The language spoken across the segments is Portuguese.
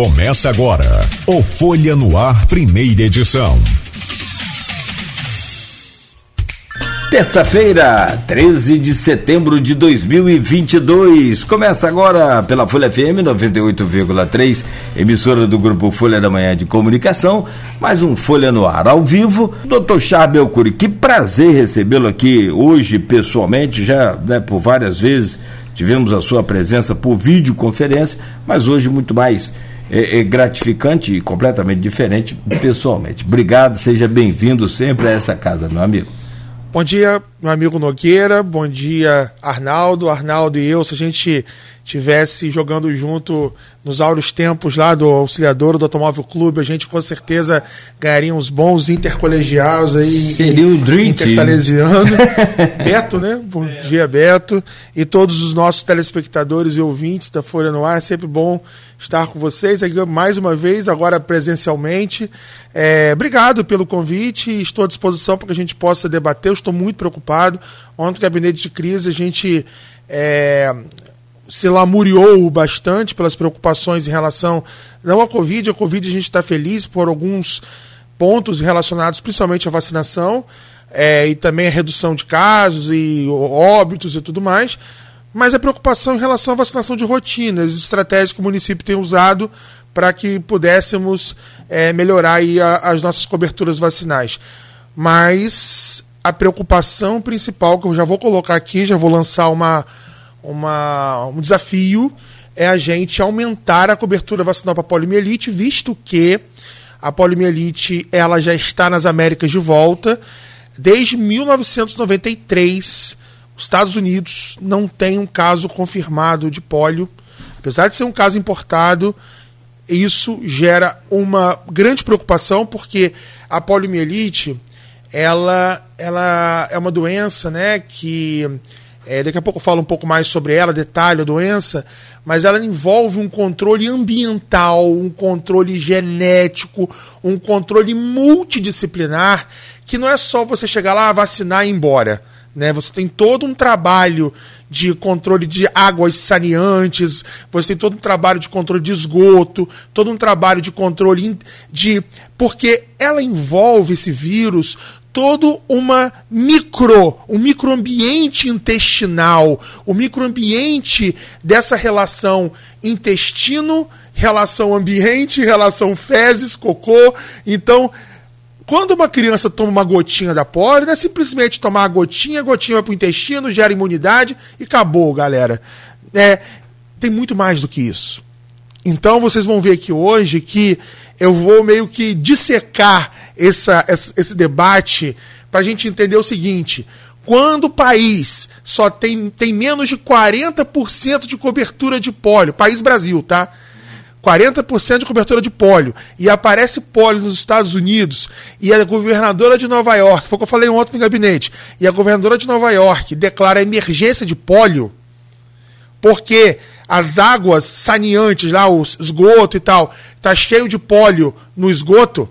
Começa agora o Folha no Ar, primeira edição. Terça-feira, 13 de setembro de 2022. Começa agora pela Folha FM 98,3, emissora do grupo Folha da Manhã de Comunicação. Mais um Folha no Ar ao vivo. Dr. Charbel Curi, que prazer recebê-lo aqui hoje pessoalmente, já né, por várias vezes tivemos a sua presença por videoconferência, mas hoje muito mais é, é gratificante e completamente diferente pessoalmente. Obrigado, seja bem-vindo sempre a essa casa, meu amigo. Bom dia, meu amigo Nogueira. Bom dia, Arnaldo. Arnaldo e eu, se a gente tivesse jogando junto nos áureos tempos lá do Auxiliador do Automóvel Clube, a gente com certeza ganharia uns bons intercolegiados aí. Seria um dream Intersalesiano. Beto, né? Bom dia, Beto. E todos os nossos telespectadores e ouvintes da Folha no Ar. É sempre bom estar com vocês aqui mais uma vez, agora presencialmente. É, obrigado pelo convite, estou à disposição para que a gente possa debater. Eu estou muito preocupado. Ontem, no gabinete de crise, a gente é, se lamuriou bastante pelas preocupações em relação não à Covid. A Covid a gente está feliz por alguns pontos relacionados principalmente à vacinação é, e também a redução de casos e óbitos e tudo mais mas a preocupação em relação à vacinação de rotina, as estratégias que o município tem usado para que pudéssemos é, melhorar a, as nossas coberturas vacinais. Mas a preocupação principal, que eu já vou colocar aqui, já vou lançar uma, uma, um desafio, é a gente aumentar a cobertura vacinal para poliomielite, visto que a poliomielite ela já está nas Américas de volta. Desde 1993, os Estados Unidos não tem um caso confirmado de pólio. Apesar de ser um caso importado, isso gera uma grande preocupação porque a poliomielite ela, ela é uma doença né, que é, daqui a pouco eu falo um pouco mais sobre ela, detalhe a doença, mas ela envolve um controle ambiental, um controle genético, um controle multidisciplinar, que não é só você chegar lá, vacinar e ir embora. Né? Você tem todo um trabalho de controle de águas saneantes, você tem todo um trabalho de controle de esgoto, todo um trabalho de controle de. Porque ela envolve esse vírus todo uma micro, um microambiente intestinal, o microambiente dessa relação intestino, relação ambiente, relação fezes, cocô. Então, quando uma criança toma uma gotinha da polio, não é simplesmente tomar a gotinha, a gotinha vai o intestino, gera imunidade e acabou, galera. É, tem muito mais do que isso. Então vocês vão ver aqui hoje que eu vou meio que dissecar essa, essa esse debate para a gente entender o seguinte: quando o país só tem, tem menos de 40% de cobertura de pólio, país Brasil, tá? 40% de cobertura de pólio, e aparece pólio nos Estados Unidos, e a governadora de Nova York, foi o que eu falei ontem no gabinete, e a governadora de Nova York declara emergência de pólio, porque as águas saneantes lá, o esgoto e tal, tá cheio de pólio no esgoto,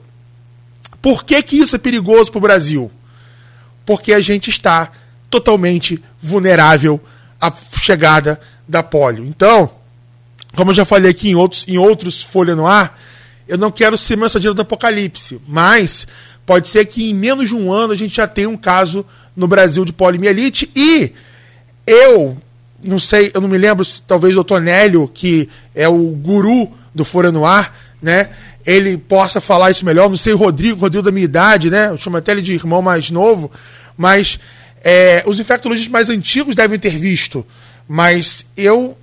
por que, que isso é perigoso para o Brasil? Porque a gente está totalmente vulnerável à chegada da pólio. Então, como eu já falei aqui em outros, em outros Folha no Ar, eu não quero ser mensageiro do apocalipse, mas pode ser que em menos de um ano a gente já tenha um caso no Brasil de poliomielite e eu não sei, eu não me lembro se talvez o Tonélio, que é o guru do Folha no Ar, né? Ele possa falar isso melhor. Não sei o Rodrigo, Rodrigo da minha idade, né? Eu chamo até ele de irmão mais novo, mas é, os infectologistas mais antigos devem ter visto. Mas eu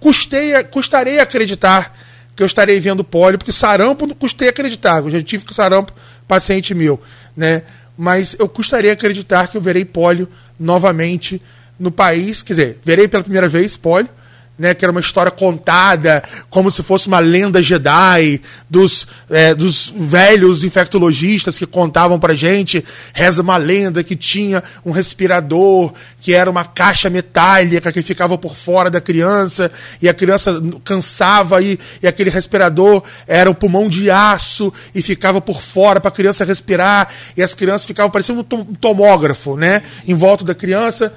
custei, custarei acreditar que eu estarei vendo pólio, porque sarampo não custei acreditar, eu já tive com sarampo paciente meu, né? Mas eu custaria acreditar que eu verei pólio novamente no país, quer dizer, verei pela primeira vez pólio, né, que era uma história contada como se fosse uma lenda Jedi dos, é, dos velhos infectologistas que contavam pra gente. Reza uma lenda que tinha um respirador, que era uma caixa metálica que ficava por fora da criança, e a criança cansava e, e aquele respirador era o pulmão de aço e ficava por fora para a criança respirar, e as crianças ficavam parecendo um tomógrafo, né, em volta da criança.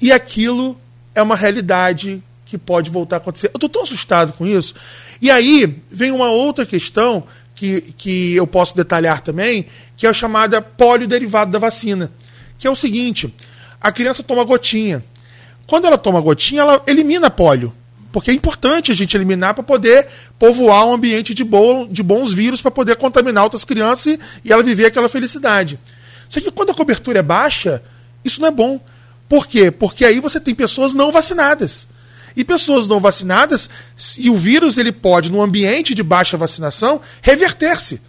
E aquilo é uma realidade que pode voltar a acontecer. Eu estou tão assustado com isso. E aí vem uma outra questão que, que eu posso detalhar também, que é a chamada polio derivado da vacina. Que é o seguinte: a criança toma gotinha. Quando ela toma gotinha, ela elimina polio. Porque é importante a gente eliminar para poder povoar um ambiente de, bo de bons vírus para poder contaminar outras crianças e, e ela viver aquela felicidade. Só que quando a cobertura é baixa, isso não é bom. Por quê? Porque aí você tem pessoas não vacinadas. E pessoas não vacinadas, e o vírus ele pode, no ambiente de baixa vacinação, reverter-se.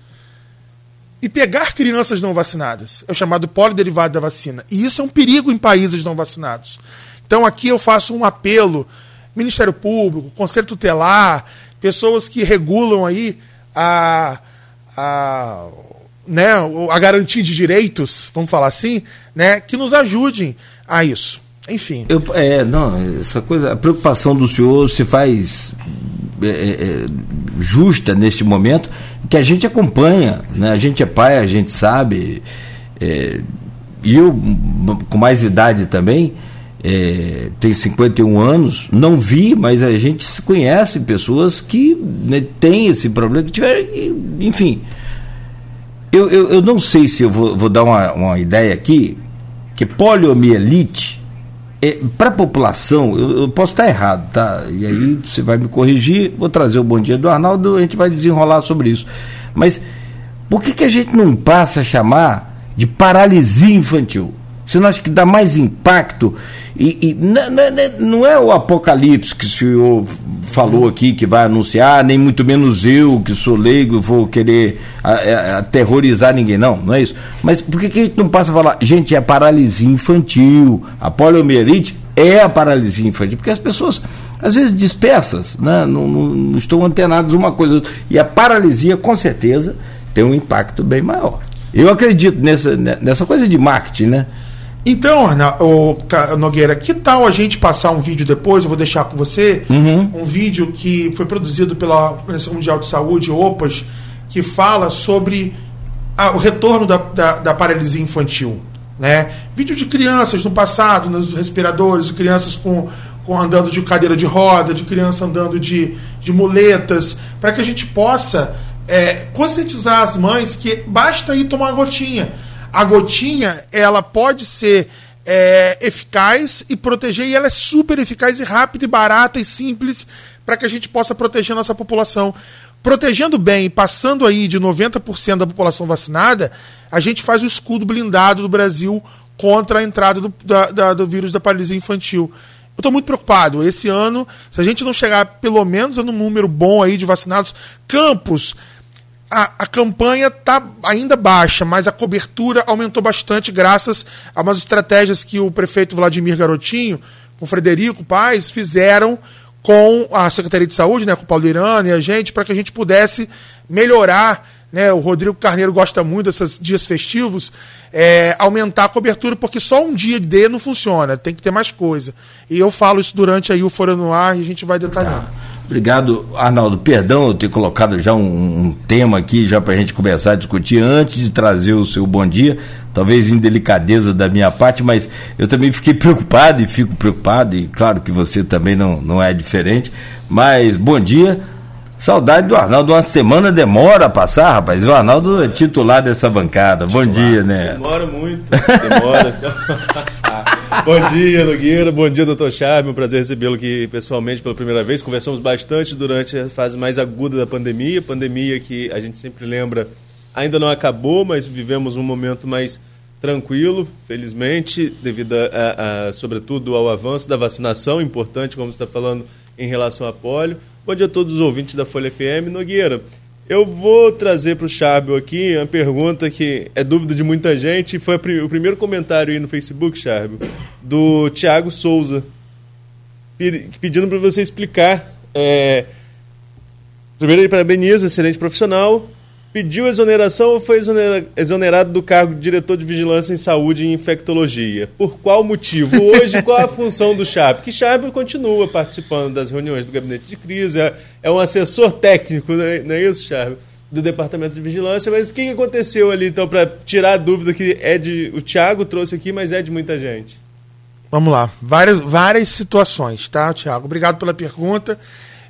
E pegar crianças não vacinadas. É o chamado poliderivado da vacina. E isso é um perigo em países não vacinados. Então aqui eu faço um apelo Ministério Público, Conselho Tutelar, pessoas que regulam aí a, a, né, a garantia de direitos, vamos falar assim, né, que nos ajudem a isso. Enfim. Eu, é, não, essa coisa, a preocupação do senhor se faz é, é, é, justa neste momento, que a gente acompanha, né? a gente é pai, a gente sabe, é, e eu, com mais idade também, é, tem 51 anos, não vi, mas a gente conhece pessoas que né, têm esse problema, que tiveram, enfim. Eu, eu, eu, não sei se eu vou, vou dar uma, uma ideia aqui, que poliomielite, é, para a população, eu, eu, posso estar errado, tá? E aí você vai me corrigir, vou trazer o bom dia do Arnaldo, a gente vai desenrolar sobre isso. Mas por que, que a gente não passa a chamar de paralisia infantil? Você não acha que dá mais impacto? E, e não, não, é o apocalipse que o senhor falou aqui que vai anunciar, nem muito menos eu, que sou leigo, vou querer aterrorizar ninguém. Não, não é isso. Mas por que, que a gente não passa a falar, gente, é paralisia infantil, a poliomielite é a paralisia infantil? Porque as pessoas, às vezes, dispersas, né? não, não, não estão antenadas uma coisa. E a paralisia, com certeza, tem um impacto bem maior. Eu acredito nessa, nessa coisa de marketing, né? Então, o Nogueira, que tal a gente passar um vídeo depois? Eu vou deixar com você uhum. um vídeo que foi produzido pela Organização Mundial de Saúde, OPAS, que fala sobre a, o retorno da, da, da, paralisia infantil. Né? Vídeo de crianças no passado, nos respiradores, de crianças com, com andando de cadeira de roda, de criança andando de, de muletas, para que a gente possa é, conscientizar as mães que basta ir tomar uma gotinha a gotinha, ela pode ser é, eficaz e proteger, e ela é super eficaz e rápida e barata e simples para que a gente possa proteger nossa população. Protegendo bem, passando aí de 90% da população vacinada, a gente faz o escudo blindado do Brasil contra a entrada do, da, da, do vírus da paralisia infantil. Eu estou muito preocupado. Esse ano, se a gente não chegar pelo menos a um número bom aí de vacinados, Campos, a, a campanha está ainda baixa, mas a cobertura aumentou bastante graças a umas estratégias que o prefeito Vladimir Garotinho, com Frederico Paz, fizeram com a Secretaria de Saúde, né, com o Paulo Irano e a gente, para que a gente pudesse melhorar. Né, o Rodrigo Carneiro gosta muito desses dias festivos, é, aumentar a cobertura, porque só um dia D não funciona, tem que ter mais coisa. E eu falo isso durante aí o Fora no Ar e a gente vai detalhando. Obrigado, Arnaldo. Perdão eu ter colocado já um, um tema aqui já para a gente começar a discutir antes de trazer o seu bom dia. Talvez em delicadeza da minha parte, mas eu também fiquei preocupado e fico preocupado, e claro que você também não, não é diferente. Mas bom dia. Saudade do Arnaldo. Uma semana demora a passar, rapaz. O Arnaldo é titular dessa bancada. Bom dia, né? Demora muito. Demora. bom dia, Nogueira. Bom dia, doutor Charme. Um prazer recebê-lo aqui pessoalmente pela primeira vez. Conversamos bastante durante a fase mais aguda da pandemia. Pandemia que a gente sempre lembra ainda não acabou, mas vivemos um momento mais tranquilo, felizmente, devido, a, a, sobretudo, ao avanço da vacinação, importante, como você está falando, em relação a polio. Bom dia a todos os ouvintes da Folha FM. Nogueira, eu vou trazer para o Charbel aqui uma pergunta que é dúvida de muita gente. Foi o primeiro comentário aí no Facebook, Charbel, do Tiago Souza, pedindo para você explicar. É, primeiro, ele parabeniza, excelente profissional pediu exoneração ou foi exonerado do cargo de diretor de vigilância em saúde e infectologia. Por qual motivo? Hoje, qual a função do Chab? Que Chab continua participando das reuniões do gabinete de crise, é, é um assessor técnico, não é, não é isso, Chab? Do departamento de vigilância, mas o que aconteceu ali, então, para tirar a dúvida que é de. O Thiago trouxe aqui, mas é de muita gente? Vamos lá. Várias, várias situações, tá, Tiago? Obrigado pela pergunta.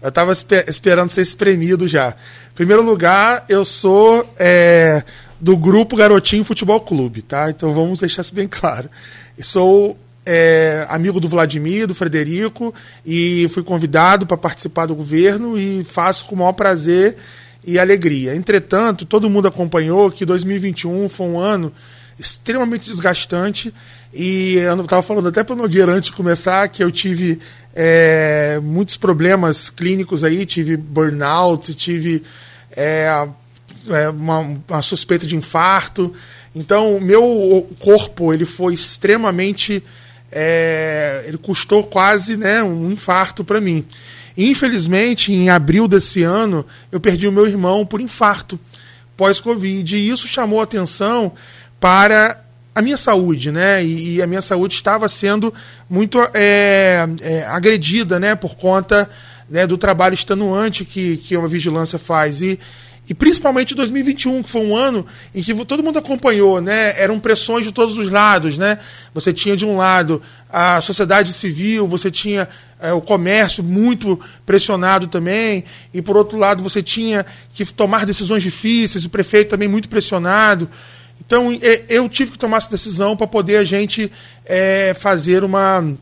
Eu estava esper esperando ser espremido já. Primeiro lugar, eu sou é, do grupo Garotinho Futebol Clube, tá? Então vamos deixar isso bem claro. Eu sou é, amigo do Vladimir, do Frederico, e fui convidado para participar do governo e faço com o maior prazer e alegria. Entretanto, todo mundo acompanhou que 2021 foi um ano extremamente desgastante e eu estava falando até para o Nogueira antes de começar que eu tive é, muitos problemas clínicos aí, tive burnout, tive é, é, uma, uma, suspeita de infarto. Então, o meu corpo ele foi extremamente. É, ele custou quase né, um infarto para mim. Infelizmente, em abril desse ano, eu perdi o meu irmão por infarto pós-Covid. E isso chamou atenção para a minha saúde, né? E, e, a minha saúde estava sendo muito é, é, agredida, né? Por conta né, do trabalho extenuante que, que a vigilância faz. E, e principalmente 2021, que foi um ano em que todo mundo acompanhou, né? Eram pressões de todos os lados, né? Você tinha de um lado a sociedade civil, você tinha é, o comércio muito pressionado também, e por outro lado você tinha que tomar decisões difíceis, o prefeito também muito pressionado. Então, eu tive que tomar essa decisão para poder a gente é, fazer uma,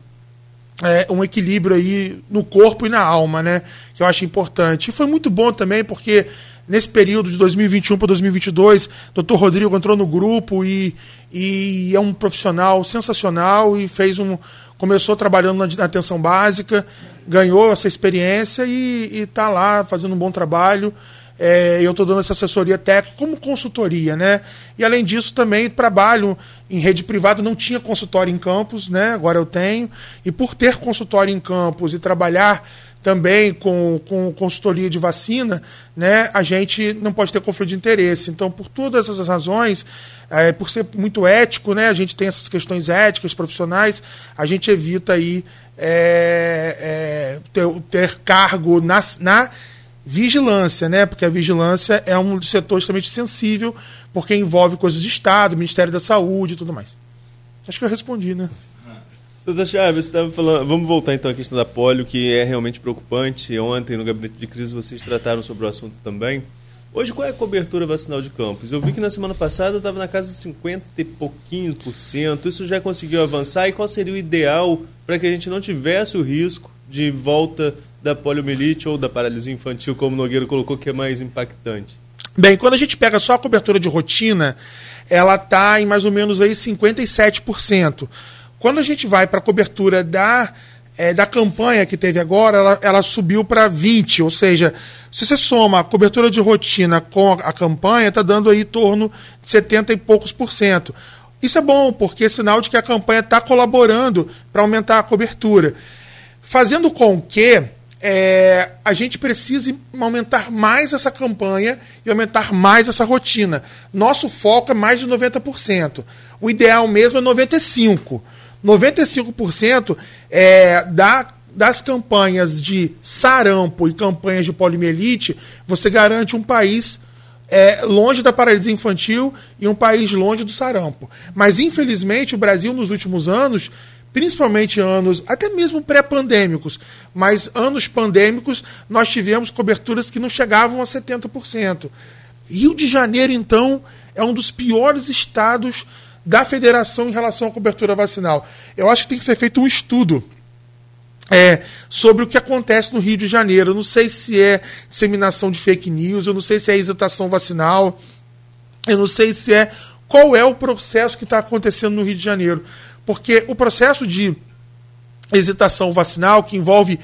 é, um equilíbrio aí no corpo e na alma, né? Que eu acho importante. E foi muito bom também, porque nesse período de 2021 para 2022, o Dr. Rodrigo entrou no grupo e, e é um profissional sensacional e fez um. Começou trabalhando na atenção básica, ganhou essa experiência e está lá fazendo um bom trabalho. É, eu estou dando essa assessoria técnica como consultoria, né? E além disso, também trabalho em rede privada, não tinha consultório em campus, né? Agora eu tenho. E por ter consultório em campus e trabalhar também com, com consultoria de vacina, né, a gente não pode ter conflito de interesse. Então, por todas essas razões, é, por ser muito ético, né, a gente tem essas questões éticas, profissionais, a gente evita aí é, é, ter, ter, cargo na, na vigilância, né? Porque a vigilância é um setor extremamente sensível, porque envolve coisas de Estado, Ministério da Saúde e tudo mais. Acho que eu respondi, né? Doutor Chaves, você estava falando. Vamos voltar então à questão da polio, que é realmente preocupante. Ontem, no gabinete de crise, vocês trataram sobre o assunto também. Hoje, qual é a cobertura vacinal de campos? Eu vi que na semana passada estava na casa de 50 e pouquinhos por cento. Isso já conseguiu avançar? E qual seria o ideal para que a gente não tivesse o risco de volta da poliomielite ou da paralisia infantil, como o Nogueira colocou, que é mais impactante? Bem, quando a gente pega só a cobertura de rotina, ela está em mais ou menos aí 57%. Quando a gente vai para a cobertura da, é, da campanha que teve agora, ela, ela subiu para 20%, ou seja, se você soma a cobertura de rotina com a, a campanha, está dando aí em torno de 70 e poucos por cento. Isso é bom, porque é sinal de que a campanha está colaborando para aumentar a cobertura. Fazendo com que é, a gente precisa aumentar mais essa campanha e aumentar mais essa rotina. Nosso foco é mais de 90%. O ideal mesmo é 95%. 95% é, da, das campanhas de sarampo e campanhas de poliomielite, você garante um país é, longe da paralisia infantil e um país longe do sarampo. Mas, infelizmente, o Brasil, nos últimos anos, principalmente anos, até mesmo pré-pandêmicos, mas anos pandêmicos, nós tivemos coberturas que não chegavam a 70%. Rio de Janeiro, então, é um dos piores estados da federação em relação à cobertura vacinal. Eu acho que tem que ser feito um estudo é, sobre o que acontece no Rio de Janeiro. Eu não sei se é disseminação de fake news, eu não sei se é hesitação vacinal, eu não sei se é. Qual é o processo que está acontecendo no Rio de Janeiro? Porque o processo de hesitação vacinal, que envolve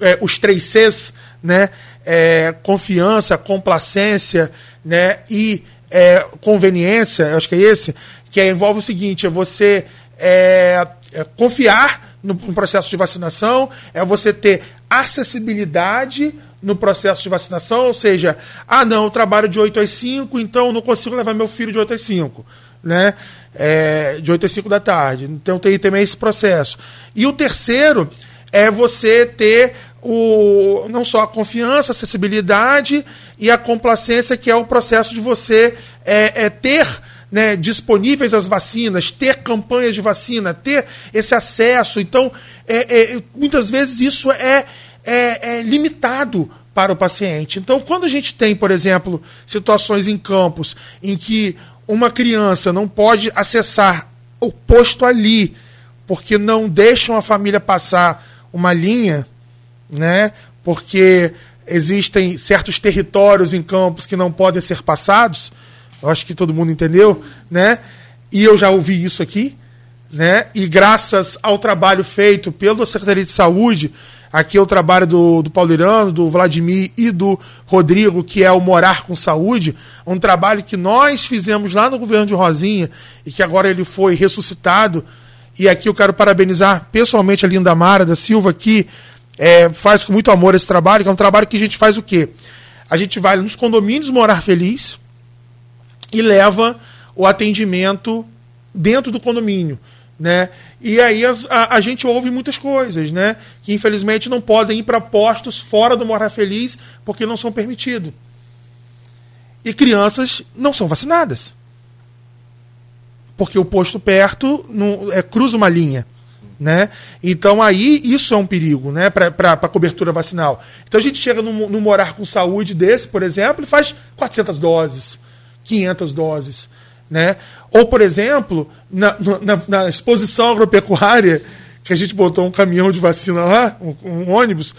é, os três Cs, né, é, confiança, complacência né, e é, conveniência, acho que é esse, que envolve o seguinte: é você é, é, confiar no, no processo de vacinação, é você ter acessibilidade no processo de vacinação, ou seja, ah, não, eu trabalho de 8 às 5, então não consigo levar meu filho de 8 às 5 né? É, de 8 às 5 da tarde. Então tem também esse processo. E o terceiro é você ter o, não só a confiança, a acessibilidade e a complacência, que é o processo de você é, é ter né, disponíveis as vacinas, ter campanhas de vacina, ter esse acesso. Então, é, é, muitas vezes isso é, é, é limitado para o paciente. Então, quando a gente tem, por exemplo, situações em campos em que uma criança não pode acessar o posto ali, porque não deixam a família passar uma linha, né? Porque existem certos territórios em campos que não podem ser passados. Eu acho que todo mundo entendeu, né? E eu já ouvi isso aqui, né? E graças ao trabalho feito pela Secretaria de Saúde, aqui é o trabalho do, do Paulirano, do Vladimir e do Rodrigo, que é o Morar com Saúde, um trabalho que nós fizemos lá no governo de Rosinha e que agora ele foi ressuscitado. E aqui eu quero parabenizar pessoalmente a Linda Mara da Silva, que é, faz com muito amor esse trabalho, que é um trabalho que a gente faz o quê? A gente vai nos condomínios morar feliz e leva o atendimento dentro do condomínio. Né? E aí as, a, a, gente ouve muitas coisas, né? Que infelizmente não podem ir para postos fora do Morar Feliz porque não são permitidos. E crianças não são vacinadas. Porque o posto perto é, cruza uma linha. Né? Então aí isso é um perigo né? para a cobertura vacinal. Então a gente chega no Morar com Saúde desse, por exemplo, e faz 400 doses, 500 doses. Né? Ou, por exemplo, na, na, na, exposição agropecuária, que a gente botou um caminhão de vacina lá, um, um, ônibus,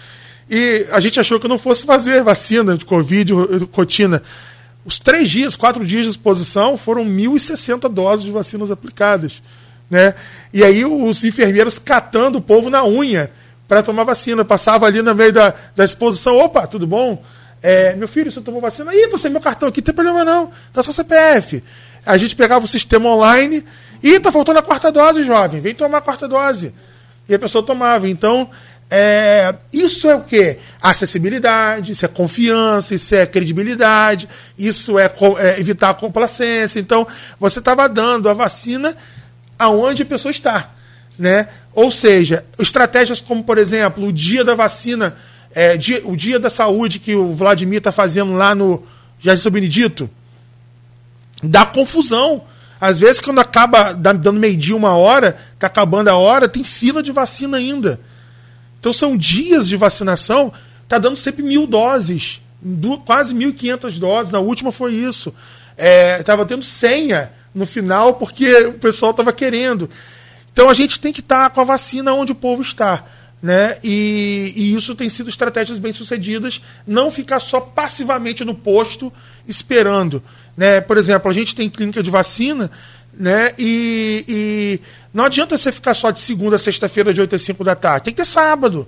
e a gente achou que não fosse fazer vacina de Covid, rotina. Os três dias, quatro dias de exposição, foram 1.060 doses de vacinas aplicadas. Né? E aí os enfermeiros catando o povo na unha para tomar vacina. Passava ali no meio da, da exposição, opa, tudo bom? É, meu filho, você tomou vacina? Ih, sem meu cartão aqui, não tem problema não, tá só CPF. A gente pegava o sistema online e tá faltando a quarta dose, jovem, vem tomar a quarta dose. E a pessoa tomava. Então, é, isso é o que? Acessibilidade, isso é confiança, isso é credibilidade, isso é, é evitar a complacência. Então, você estava dando a vacina aonde a pessoa está. Né? Ou seja, estratégias como, por exemplo, o dia da vacina, é, dia, o dia da saúde que o Vladimir está fazendo lá no Jardim São Benedito, dá confusão. Às vezes, quando acaba dando meio-dia, uma hora, está acabando a hora, tem fila de vacina ainda. Então são dias de vacinação, está dando sempre mil doses, quase 1.500 doses. Na última foi isso. É, tendo senha no final, porque o pessoal estava querendo. Então a gente tem que estar tá com a vacina onde o povo está. Né? E, e, isso tem sido estratégias bem sucedidas, não ficar só passivamente no posto esperando. Né? Por exemplo, a gente tem clínica de vacina né? e, e não adianta você ficar só de segunda a sexta-feira, de 8 às 5 da tarde. Tem que ter sábado,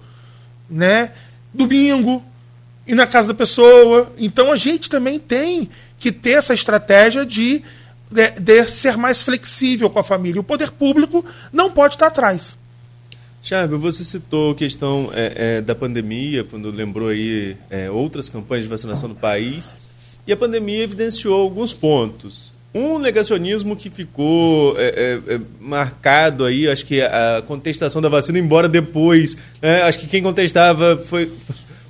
né? domingo, ir na casa da pessoa. Então a gente também tem que ter essa estratégia de de, de, ser mais flexível com a família. O poder público não pode estar atrás. Chábio, você citou a questão é, é, da pandemia, quando lembrou aí é, outras campanhas de vacinação no país, e a pandemia evidenciou alguns pontos. Um negacionismo que ficou é, é, é, marcado aí, acho que a contestação da vacina, embora depois, né, acho que quem contestava foi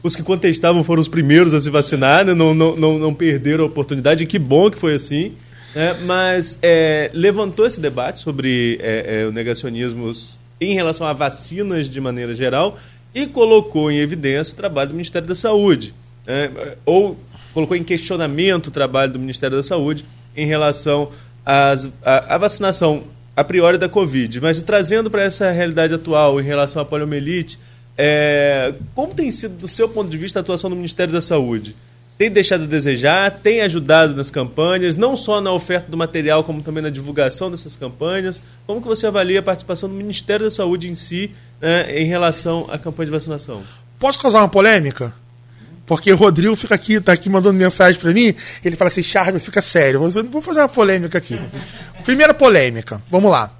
os que contestavam foram os primeiros a se vacinar, né? não, não, não, não, perderam a oportunidade, e que bom que foi assim. Né? Mas é, levantou esse debate sobre é, é, o negacionismo em relação a vacinas de maneira geral e colocou em evidência o trabalho do Ministério da Saúde. Né? Ou colocou em questionamento o trabalho do Ministério da Saúde em relação à vacinação a priori da Covid. Mas trazendo para essa realidade atual em relação à poliomielite, é, como tem sido, do seu ponto de vista, a atuação do Ministério da Saúde? Tem deixado a desejar, tem ajudado nas campanhas, não só na oferta do material, como também na divulgação dessas campanhas. Como que você avalia a participação do Ministério da Saúde em si né, em relação à campanha de vacinação? Posso causar uma polêmica? Porque o Rodrigo fica aqui, tá aqui mandando mensagem para mim, ele fala assim, Charme, fica sério, vou fazer uma polêmica aqui. Primeira polêmica, vamos lá.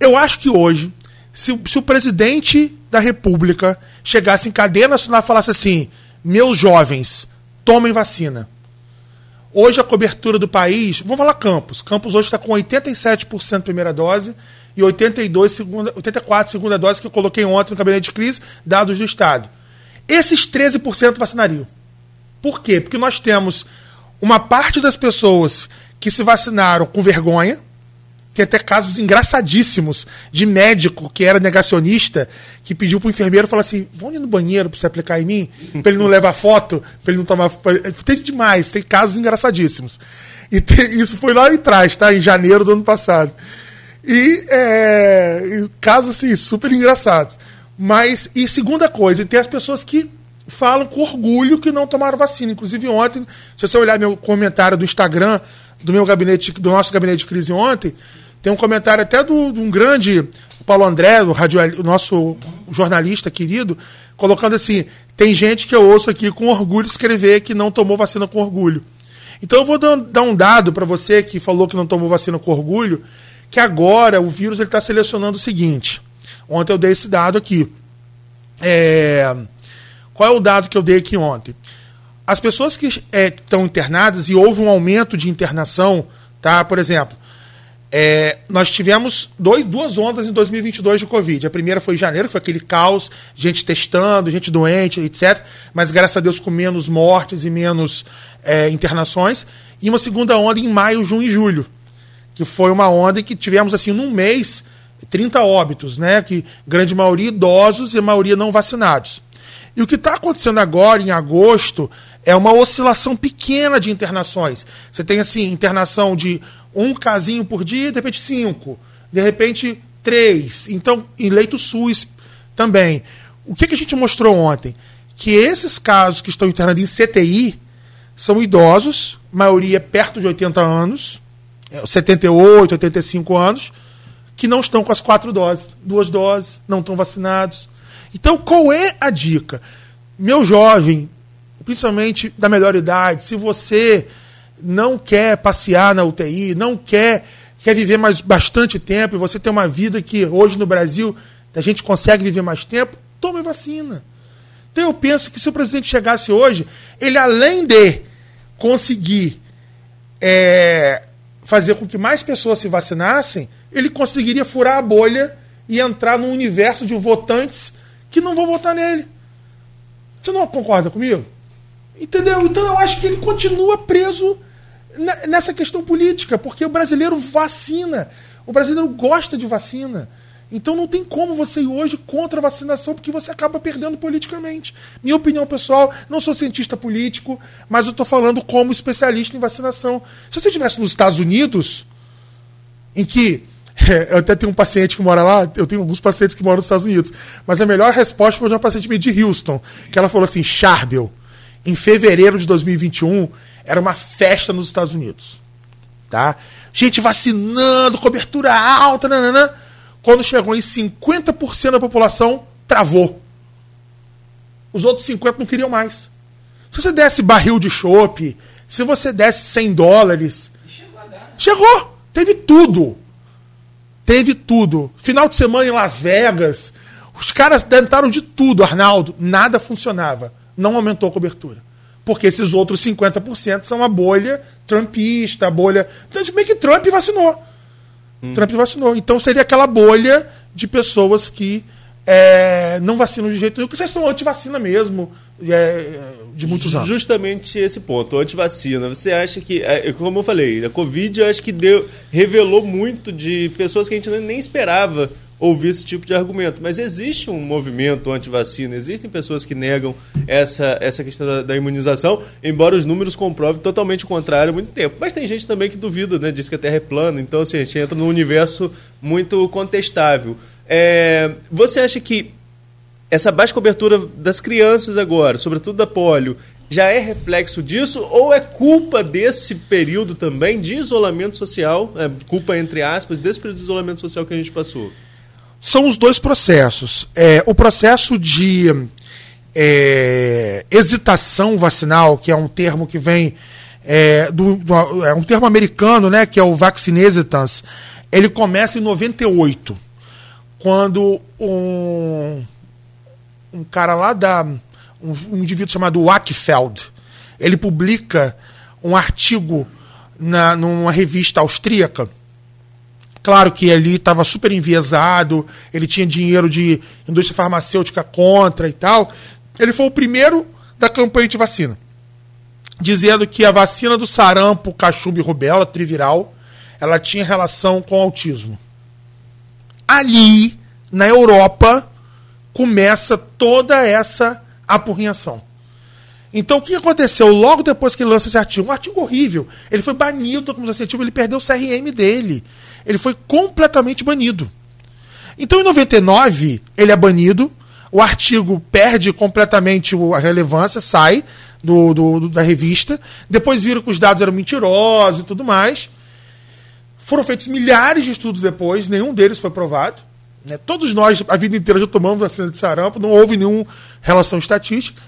Eu acho que hoje, se, se o presidente da República chegasse em cadeia nacional e falasse assim, meus jovens, tomem vacina. Hoje a cobertura do país, vamos falar Campos. Campos hoje está com 87% primeira dose e 82 segunda, 84 segunda dose que eu coloquei ontem no gabinete de crise, dados do estado. Esses 13% vacinariam. Por quê? Porque nós temos uma parte das pessoas que se vacinaram com vergonha, tem até casos engraçadíssimos de médico que era negacionista, que pediu pro enfermeiro falar assim: vão no banheiro pra você aplicar em mim, pra ele não levar foto, pra ele não tomar. Tem demais, tem casos engraçadíssimos. E tem, isso foi lá atrás, tá? Em janeiro do ano passado. E, é, casos assim, super engraçados. Mas, e segunda coisa, tem as pessoas que falam com orgulho que não tomaram vacina. Inclusive ontem, se você olhar meu comentário do Instagram, do meu gabinete, do nosso gabinete de crise ontem, tem um comentário até do, de um grande Paulo André, o, radio, o nosso jornalista querido, colocando assim: tem gente que eu ouço aqui com orgulho escrever que não tomou vacina com orgulho. Então eu vou dar um dado para você que falou que não tomou vacina com orgulho, que agora o vírus está selecionando o seguinte. Ontem eu dei esse dado aqui. É, qual é o dado que eu dei aqui ontem? As pessoas que estão é, internadas e houve um aumento de internação, tá? Por exemplo, é, nós tivemos dois, duas ondas em 2022 de Covid. A primeira foi em janeiro, que foi aquele caos, gente testando, gente doente, etc. Mas graças a Deus com menos mortes e menos é, internações. E uma segunda onda em maio, junho e julho, que foi uma onda em que tivemos, assim, num mês, 30 óbitos, né? Que grande maioria idosos e a maioria não vacinados. E o que está acontecendo agora, em agosto, é uma oscilação pequena de internações. Você tem, assim, internação de um casinho por dia, de repente cinco, de repente três. Então, em leito SUS também. O que, que a gente mostrou ontem? Que esses casos que estão internados em CTI são idosos, maioria perto de 80 anos, 78, é, 85 anos, que não estão com as quatro doses, duas doses, não estão vacinados. Então, qual é a dica? Meu jovem, principalmente da melhor idade, se você não quer passear na UTI, não quer, quer viver mais bastante tempo, e você tem uma vida que hoje no Brasil a gente consegue viver mais tempo, tome vacina. Então eu penso que se o presidente chegasse hoje, ele além de conseguir é, fazer com que mais pessoas se vacinassem, ele conseguiria furar a bolha e entrar num universo de votantes que não vão votar nele. Você não concorda comigo? Entendeu? Então eu acho que ele continua preso nessa questão política, porque o brasileiro vacina. O brasileiro gosta de vacina. Então não tem como você ir hoje contra a vacinação, porque você acaba perdendo politicamente. Minha opinião pessoal, não sou cientista político, mas eu estou falando como especialista em vacinação. Se você estivesse nos Estados Unidos, em que. É, eu até tenho um paciente que mora lá, eu tenho alguns pacientes que moram nos Estados Unidos, mas a melhor resposta foi de uma paciente minha de Houston, que ela falou assim: Charbel, em fevereiro de 2021, era uma festa nos Estados Unidos. Tá? Gente vacinando, cobertura alta. Quando chegou em 50% da população, travou. Os outros 50% não queriam mais. Se você desse barril de chope, se você desse 100 dólares. Chegou, chegou! Teve tudo. Teve tudo. Final de semana em Las Vegas. Os caras tentaram de tudo, Arnaldo. Nada funcionava. Não aumentou a cobertura porque esses outros 50% são a bolha trumpista, a bolha. Então, meio que Trump vacinou. Hum. Trump vacinou. Então seria aquela bolha de pessoas que é, não vacinam de jeito nenhum, que vocês são anti-vacina mesmo, é, de muitos anos. Justamente esse ponto, anti-vacina. Você acha que, é, como eu falei, a Covid acho que deu, revelou muito de pessoas que a gente nem esperava ouvir esse tipo de argumento. Mas existe um movimento anti-vacina, existem pessoas que negam essa, essa questão da, da, imunização, embora os números comprovem totalmente o contrário há muito tempo. Mas tem gente também que duvida, né? Diz que a Terra é plana, então assim, a gente entra num universo muito contestável. É, você acha que essa baixa cobertura das crianças agora, sobretudo da polio, já é reflexo disso ou é culpa desse período também de isolamento social, é, culpa entre aspas, desse período de isolamento social que a gente passou? São os dois processos. É, o processo de é, hesitação vacinal, que é um termo que vem é, do, do, é um termo americano, né, que é o vaccine hesitance, ele começa em 98, quando um, um cara lá da um, um indivíduo chamado Wackfeld, ele publica um artigo na, numa revista austríaca Claro que ali estava super enviesado, ele tinha dinheiro de indústria farmacêutica contra e tal. Ele foi o primeiro da campanha de vacina. dizendo que a vacina do sarampo, cachumba e rubéola, triviral, ela tinha relação com autismo. Ali, na Europa, começa toda essa apurrinhação. Então, o que aconteceu logo depois que ele lança esse artigo? Um artigo horrível. Ele foi banido como incentivo, ele perdeu o CRM dele. Ele foi completamente banido. Então, em 99, ele é banido, o artigo perde completamente a relevância, sai do, do, da revista. Depois viram que os dados eram mentirosos e tudo mais. Foram feitos milhares de estudos depois, nenhum deles foi provado. Né? Todos nós, a vida inteira, já tomamos vacina de sarampo, não houve nenhuma relação estatística.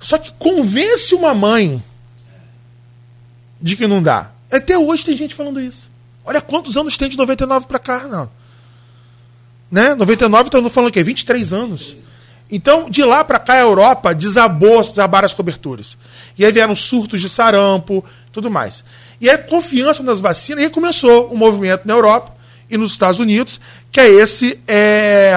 Só que convence uma mãe de que não dá. Até hoje tem gente falando isso. Olha quantos anos tem de 99 para cá, não. Né? 99 estamos falando o quê? 23 anos. Então, de lá para cá, a Europa desabou, desabaram as coberturas. E aí vieram surtos de sarampo, tudo mais. E aí, confiança nas vacinas, e aí começou um movimento na Europa e nos Estados Unidos, que é esse. É,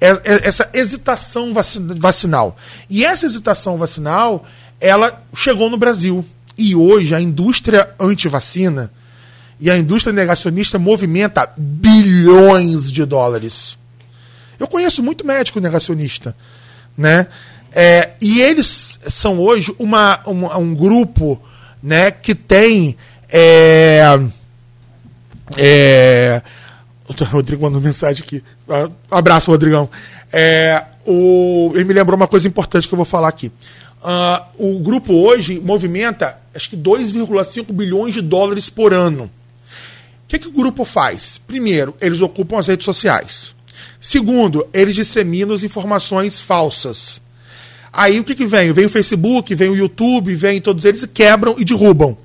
é, é essa hesitação vacinal. E essa hesitação vacinal, ela chegou no Brasil. E hoje a indústria anti-vacina e a indústria negacionista movimenta bilhões de dólares. Eu conheço muito médico negacionista, né? É, e eles são hoje uma, um grupo né, que tem. É, é, o Rodrigo mandou mensagem aqui. Ah, abraço, Rodrigão. É, o, ele me lembrou uma coisa importante que eu vou falar aqui. Uh, o grupo hoje movimenta acho que 2,5 bilhões de dólares por ano. Que, que o grupo faz? Primeiro, eles ocupam as redes sociais. Segundo, eles disseminam informações falsas. Aí o que, que vem? Vem o Facebook, vem o YouTube, vem todos eles e quebram e derrubam.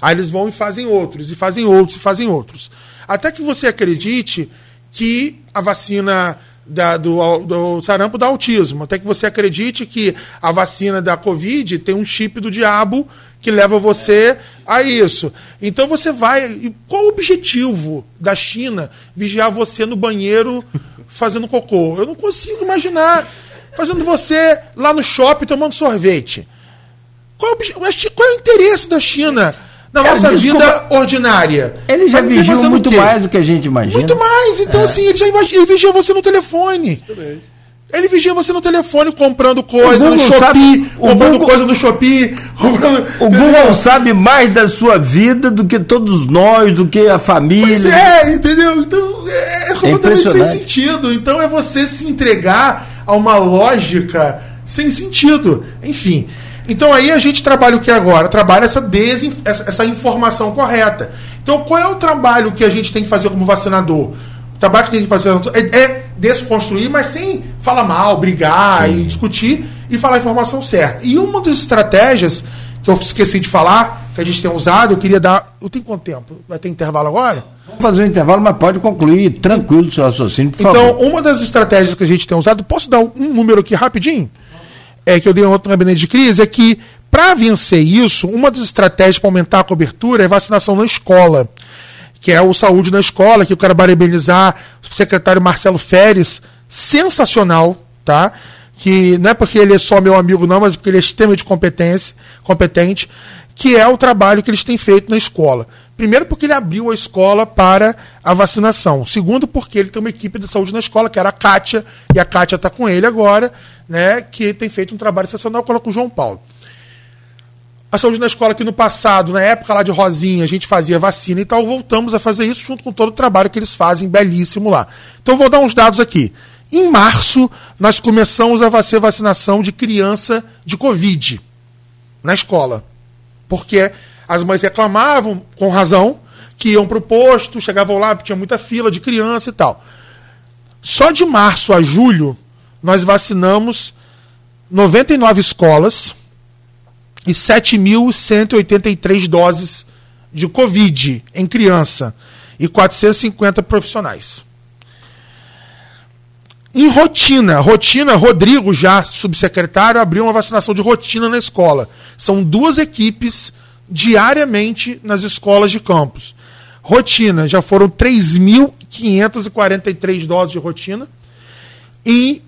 Aí eles vão e fazem outros, e fazem outros, e fazem outros. Até que você acredite que a vacina da, do, do sarampo dá autismo. Até que você acredite que a vacina da Covid tem um chip do diabo que leva você a isso. Então você vai. Qual o objetivo da China vigiar você no banheiro fazendo cocô? Eu não consigo imaginar fazendo você lá no shopping tomando sorvete. Qual, qual é o interesse da China na nossa desculpa, vida ordinária? Ele já vigiou muito mais do que a gente imagina. Muito mais. Então, é. assim, ele já ele vigia você no telefone. Ele vigia você no telefone comprando coisa no Shopee, comprando Google, coisa no Shopee. Comprando, o Google sabe mais da sua vida do que todos nós, do que a família. Pois é, entendeu? Então é, é completamente é sem sentido. Então é você se entregar a uma lógica sem sentido. Enfim. Então aí a gente trabalha o que agora? Trabalha essa, desin essa informação correta. Então qual é o trabalho que a gente tem que fazer como vacinador? O trabalho que tem que fazer é, é desconstruir, mas sem falar mal, brigar Sim. e discutir e falar a informação certa. E uma das estratégias que eu esqueci de falar, que a gente tem usado, eu queria dar. Eu tenho quanto tempo? Vai ter intervalo agora? Vamos fazer um intervalo, mas pode concluir tranquilo seu raciocínio, por então, favor. uma das estratégias que a gente tem usado, posso dar um número aqui rapidinho? É que eu dei um outro gabinete de crise, é que para vencer isso, uma das estratégias para aumentar a cobertura é vacinação na escola, que é o Saúde na Escola, que eu quero parabenizar o secretário Marcelo Feres, sensacional, tá? Que não é porque ele é só meu amigo, não, mas porque ele é extremamente competência, competente, que é o trabalho que eles têm feito na escola. Primeiro, porque ele abriu a escola para a vacinação. Segundo, porque ele tem uma equipe de saúde na escola, que era a Kátia, e a Kátia está com ele agora, né, que tem feito um trabalho excepcional com o João Paulo. A saúde na escola, que no passado, na época lá de Rosinha, a gente fazia vacina e tal, voltamos a fazer isso junto com todo o trabalho que eles fazem belíssimo lá. Então, vou dar uns dados aqui. Em março, nós começamos a fazer vacinação de criança de Covid na escola. Porque as mães reclamavam, com razão, que iam para o posto, chegavam lá, tinha muita fila de criança e tal. Só de março a julho, nós vacinamos 99 escolas e 7.183 doses de Covid em criança e 450 profissionais. Em rotina, rotina, Rodrigo, já subsecretário, abriu uma vacinação de rotina na escola. São duas equipes diariamente nas escolas de campus. Rotina, já foram 3.543 doses de rotina e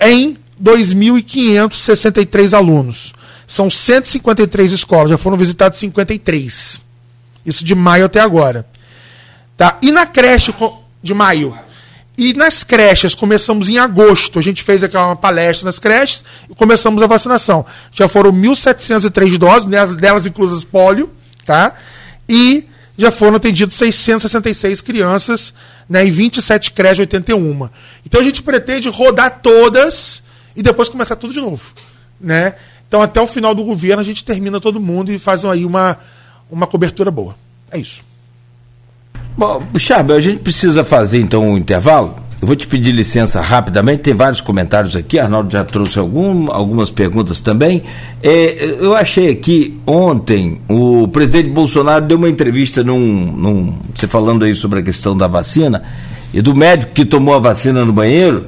em 2.563 alunos. São 153 escolas, já foram visitadas 53. Isso de maio até agora. Tá? E na creche de maio? E nas creches, começamos em agosto. A gente fez aquela palestra nas creches e começamos a vacinação. Já foram 1.703 doses, delas inclusas pólio, tá? E já foram atendidos 666 crianças né, e 27 creches, 81. Então a gente pretende rodar todas e depois começar tudo de novo. Né? Então até o final do governo a gente termina todo mundo e faz aí uma, uma cobertura boa. É isso. Bom, Charbel, a gente precisa fazer então um intervalo. Eu vou te pedir licença rapidamente, tem vários comentários aqui, Arnaldo já trouxe algum, algumas perguntas também. É, eu achei aqui ontem, o presidente Bolsonaro deu uma entrevista num, num. Você falando aí sobre a questão da vacina, e do médico que tomou a vacina no banheiro,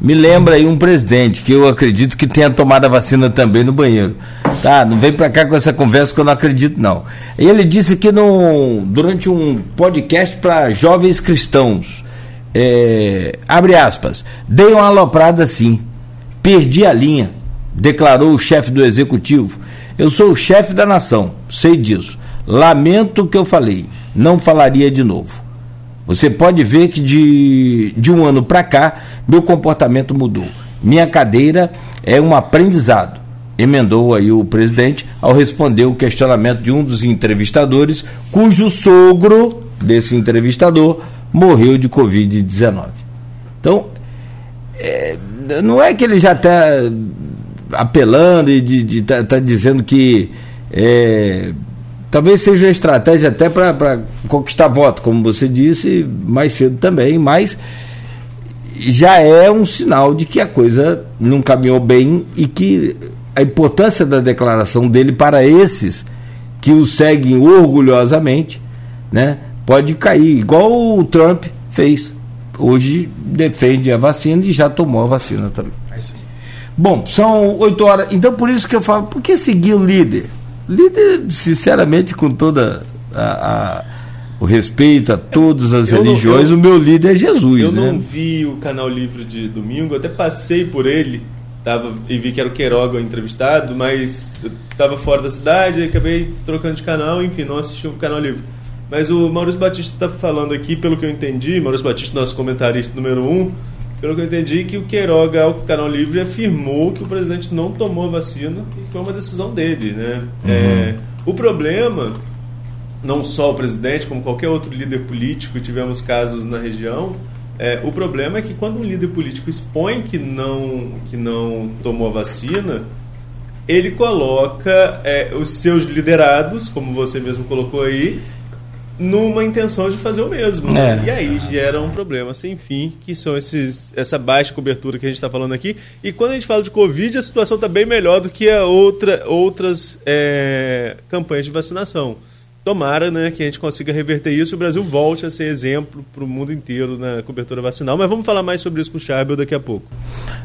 me lembra aí um presidente que eu acredito que tenha tomado a vacina também no banheiro. Tá, não vem para cá com essa conversa que eu não acredito não. Ele disse que no, durante um podcast para jovens cristãos, é, abre aspas, dei uma aloprada sim, perdi a linha, declarou o chefe do executivo. Eu sou o chefe da nação, sei disso. Lamento o que eu falei, não falaria de novo. Você pode ver que de, de um ano para cá, meu comportamento mudou. Minha cadeira é um aprendizado, emendou aí o presidente ao responder o questionamento de um dos entrevistadores, cujo sogro desse entrevistador morreu de Covid-19. Então, é, não é que ele já está apelando e está tá dizendo que é, talvez seja uma estratégia até para conquistar voto, como você disse mais cedo também, mas já é um sinal de que a coisa não caminhou bem e que a importância da declaração dele para esses que o seguem orgulhosamente, né, pode cair, igual o Trump fez. Hoje defende a vacina e já tomou a vacina também. Bom, são oito horas. Então por isso que eu falo, por que seguir o líder? Líder, sinceramente, com toda a, a, o respeito a todas as eu religiões, não, eu, o meu líder é Jesus. Eu né? não vi o canal livre de domingo, até passei por ele tava, e vi que era o Queiroga entrevistado, mas estava fora da cidade, acabei trocando de canal, enfim, não assisti o canal livre. Mas o Maurício Batista está falando aqui, pelo que eu entendi, Maurício Batista, nosso comentarista número um, pelo que eu entendi, que o Queiroga, ao Canal Livre, afirmou que o presidente não tomou a vacina e foi uma decisão dele. Né? Uhum. É, o problema, não só o presidente, como qualquer outro líder político, tivemos casos na região, é, o problema é que quando um líder político expõe que não, que não tomou a vacina, ele coloca é, os seus liderados, como você mesmo colocou aí, numa intenção de fazer o mesmo. É. E aí gera um problema sem fim, que são esses, essa baixa cobertura que a gente está falando aqui. E quando a gente fala de Covid, a situação está bem melhor do que a outra, outras é, campanhas de vacinação. Tomara né, que a gente consiga reverter isso e o Brasil volte a ser exemplo para o mundo inteiro na cobertura vacinal. Mas vamos falar mais sobre isso com o Charbel daqui a pouco.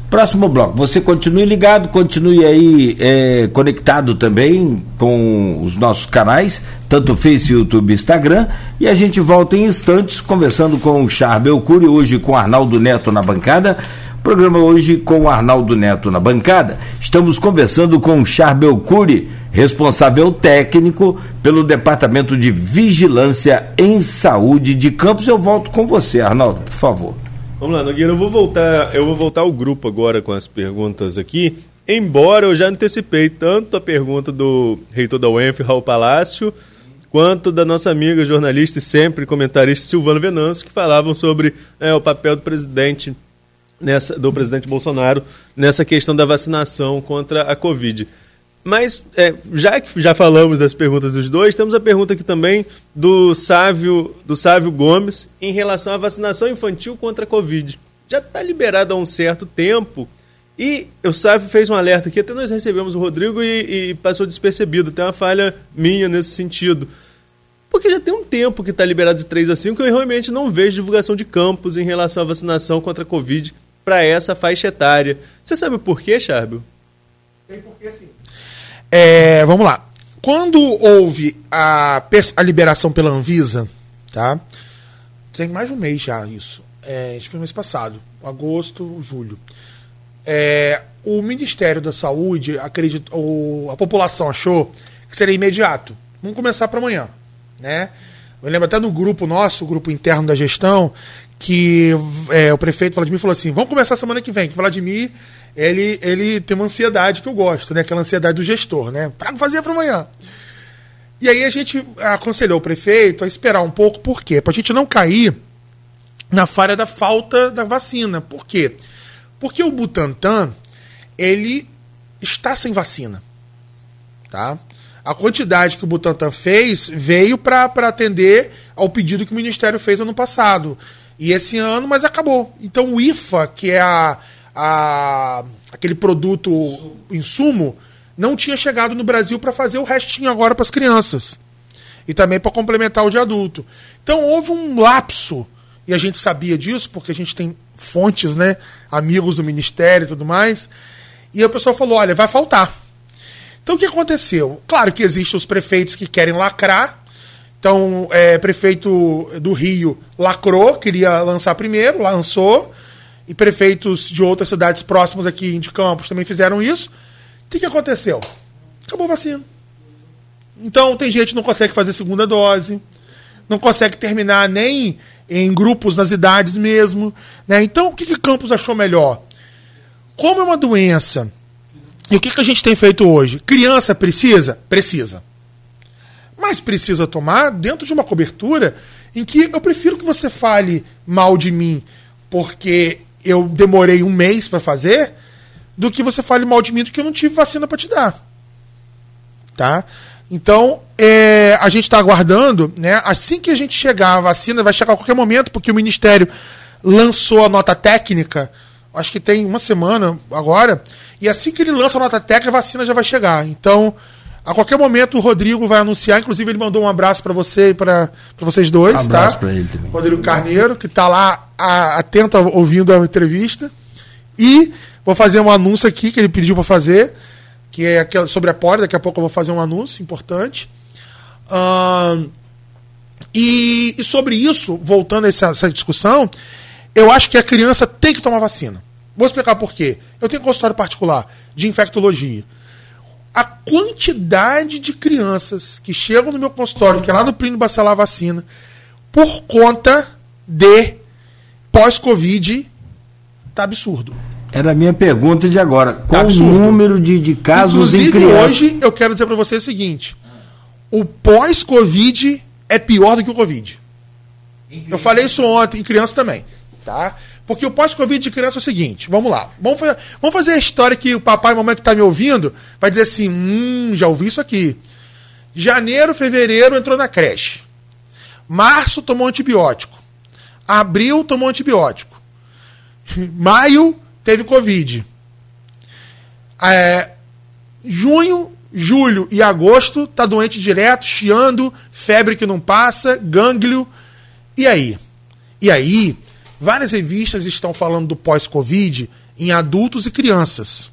Próximo bloco. Você continue ligado, continue aí é, conectado também com os nossos canais, tanto Face, YouTube Instagram. E a gente volta em instantes conversando com o Charbel Cury, hoje com Arnaldo Neto na bancada. Programa hoje com o Arnaldo Neto na bancada. Estamos conversando com o Charbel Cury responsável técnico pelo Departamento de Vigilância em Saúde de Campos. Eu volto com você, Arnaldo, por favor. Vamos lá, Nogueira, eu vou voltar, eu vou voltar ao grupo agora com as perguntas aqui. Embora eu já antecipei tanto a pergunta do reitor da UENF, Raul Palácio, quanto da nossa amiga jornalista e sempre comentarista Silvana Venâncio, que falavam sobre é, o papel do presidente nessa, do presidente Bolsonaro nessa questão da vacinação contra a Covid. Mas, é, já que já falamos das perguntas dos dois, temos a pergunta aqui também do Sávio, do Sávio Gomes em relação à vacinação infantil contra a Covid. Já está liberado há um certo tempo e o Sávio fez um alerta aqui, até nós recebemos o Rodrigo e, e passou despercebido. Tem uma falha minha nesse sentido. Porque já tem um tempo que está liberado de 3 a 5 e eu realmente não vejo divulgação de campos em relação à vacinação contra a Covid para essa faixa etária. Você sabe por quê, Charbel? Tem porque sim. É, vamos lá. Quando houve a, a liberação pela Anvisa, tá? Tem mais de um mês já isso. É, que foi mês passado, agosto, julho. é, o Ministério da Saúde, acredito, a população achou que seria imediato. Vamos começar para amanhã. Né? Eu lembro até no grupo nosso, o grupo interno da gestão, que é, o prefeito Vladimir falou assim: vamos começar semana que vem, que Vladimir ele, ele tem uma ansiedade que eu gosto, né? Aquela ansiedade do gestor, né? Para fazer para amanhã. E aí a gente aconselhou o prefeito a esperar um pouco, por quê? Para a gente não cair na falha da falta da vacina. Por quê? Porque o Butantan, ele está sem vacina. Tá? A quantidade que o Butantan fez veio para atender ao pedido que o Ministério fez ano passado. E esse ano, mas acabou. Então o IFA, que é a, a aquele produto insumo, não tinha chegado no Brasil para fazer o restinho agora para as crianças. E também para complementar o de adulto. Então houve um lapso, e a gente sabia disso, porque a gente tem fontes, né? Amigos do Ministério e tudo mais. E a pessoa falou: olha, vai faltar. Então o que aconteceu? Claro que existem os prefeitos que querem lacrar. Então, é, prefeito do Rio lacrou, queria lançar primeiro, lançou. E prefeitos de outras cidades próximas aqui de Campos também fizeram isso. O que, que aconteceu? Acabou a vacina. Então, tem gente que não consegue fazer segunda dose, não consegue terminar nem em grupos nas idades mesmo. Né? Então, o que, que Campos achou melhor? Como é uma doença, e o que, que a gente tem feito hoje? Criança precisa? Precisa. Mas precisa tomar dentro de uma cobertura em que eu prefiro que você fale mal de mim porque eu demorei um mês para fazer, do que você fale mal de mim porque eu não tive vacina para te dar. Tá? Então, é, a gente está aguardando, né? Assim que a gente chegar a vacina, vai chegar a qualquer momento, porque o Ministério lançou a nota técnica, acho que tem uma semana agora, e assim que ele lança a nota técnica, a vacina já vai chegar. Então, a qualquer momento o Rodrigo vai anunciar, inclusive ele mandou um abraço para você e para vocês dois, um abraço tá? Pra ele também. Rodrigo Carneiro, que está lá a, atento ouvindo a entrevista. E vou fazer um anúncio aqui que ele pediu para fazer, que é sobre a porta, daqui a pouco eu vou fazer um anúncio importante. E, e, sobre isso, voltando a essa, essa, discussão, eu acho que a criança tem que tomar vacina. Vou explicar por quê. Eu tenho consultório particular de infectologia. A quantidade de crianças que chegam no meu consultório, que é lá no Plínio Bacelar Vacina, por conta de pós-Covid, tá absurdo. Era a minha pergunta de agora. Tá Qual tá o número de, de casos Inclusive, em crianças? hoje eu quero dizer para você o seguinte: o pós-Covid é pior do que o Covid. Eu falei isso ontem, em criança também. Tá? Porque o pós-Covid de criança é o seguinte: vamos lá. Vamos fazer, vamos fazer a história que o papai e a mamãe que está me ouvindo vai dizer assim: hum, já ouvi isso aqui. Janeiro, fevereiro entrou na creche. Março tomou antibiótico. Abril tomou antibiótico. Maio teve Covid. É, junho, julho e agosto tá doente direto, chiando, febre que não passa, gânglio. E aí? E aí, várias revistas estão falando do pós-Covid em adultos e crianças.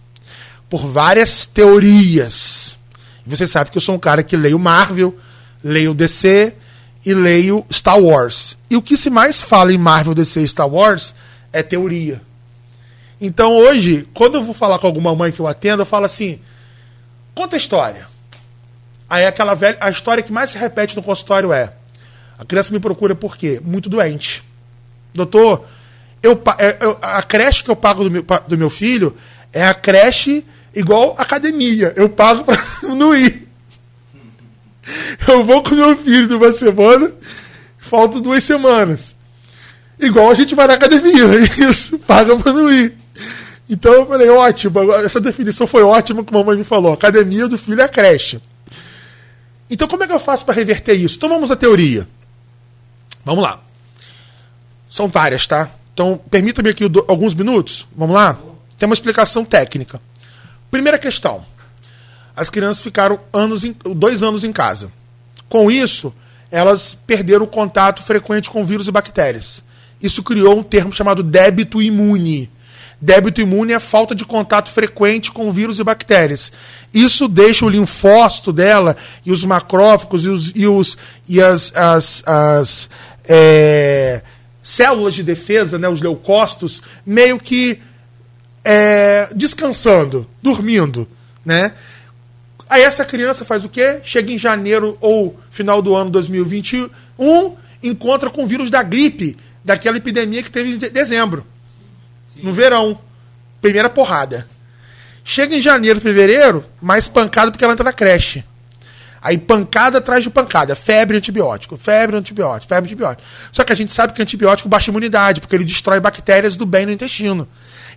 Por várias teorias. Você sabe que eu sou um cara que leio Marvel, leio DC, e leio Star Wars. E o que se mais fala em Marvel, DC e Star Wars é teoria. Então hoje, quando eu vou falar com alguma mãe que eu atendo, eu falo assim: conta a história. Aí aquela velha, a história que mais se repete no consultório é: a criança me procura por quê? Muito doente. Doutor, eu, é, eu, a creche que eu pago do meu, do meu filho é a creche igual academia. Eu pago para não ir. Eu vou com meu filho de uma semana, faltam duas semanas. Igual a gente vai na academia, isso, paga pra não ir. Então eu falei, ótimo, essa definição foi ótima que a mamãe me falou. academia do filho é a creche. Então como é que eu faço para reverter isso? Então vamos à teoria. Vamos lá. São várias, tá? Então permita-me aqui alguns minutos. Vamos lá? Tem uma explicação técnica. Primeira questão as crianças ficaram anos em, dois anos em casa. Com isso, elas perderam o contato frequente com vírus e bactérias. Isso criou um termo chamado débito imune. Débito imune é a falta de contato frequente com vírus e bactérias. Isso deixa o linfócito dela e os macrófagos e, os, e, os, e as, as, as é, células de defesa, né, os leucócitos, meio que é, descansando, dormindo, né? Aí essa criança faz o quê? Chega em janeiro ou final do ano 2021, encontra com o vírus da gripe, daquela epidemia que teve em dezembro, Sim. no verão. Primeira porrada. Chega em janeiro, fevereiro, mais pancada porque ela entra na creche. Aí pancada atrás de pancada, febre antibiótico, febre antibiótico, febre antibiótico. Só que a gente sabe que antibiótico baixa imunidade, porque ele destrói bactérias do bem no intestino.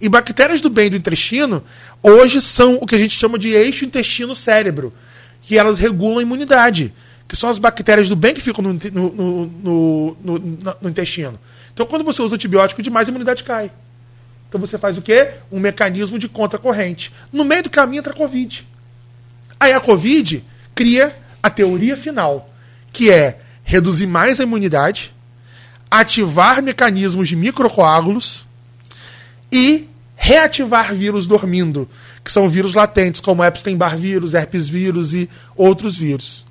E bactérias do bem do intestino, hoje são o que a gente chama de eixo intestino-cérebro, que elas regulam a imunidade, que são as bactérias do bem que ficam no, no, no, no intestino. Então, quando você usa antibiótico demais, a imunidade cai. Então, você faz o quê? Um mecanismo de contracorrente. No meio do caminho entra a Covid. Aí a Covid cria a teoria final, que é reduzir mais a imunidade, ativar mecanismos de microcoágulos e reativar vírus dormindo, que são vírus latentes, como Epstein-Barr vírus, herpes vírus e outros vírus.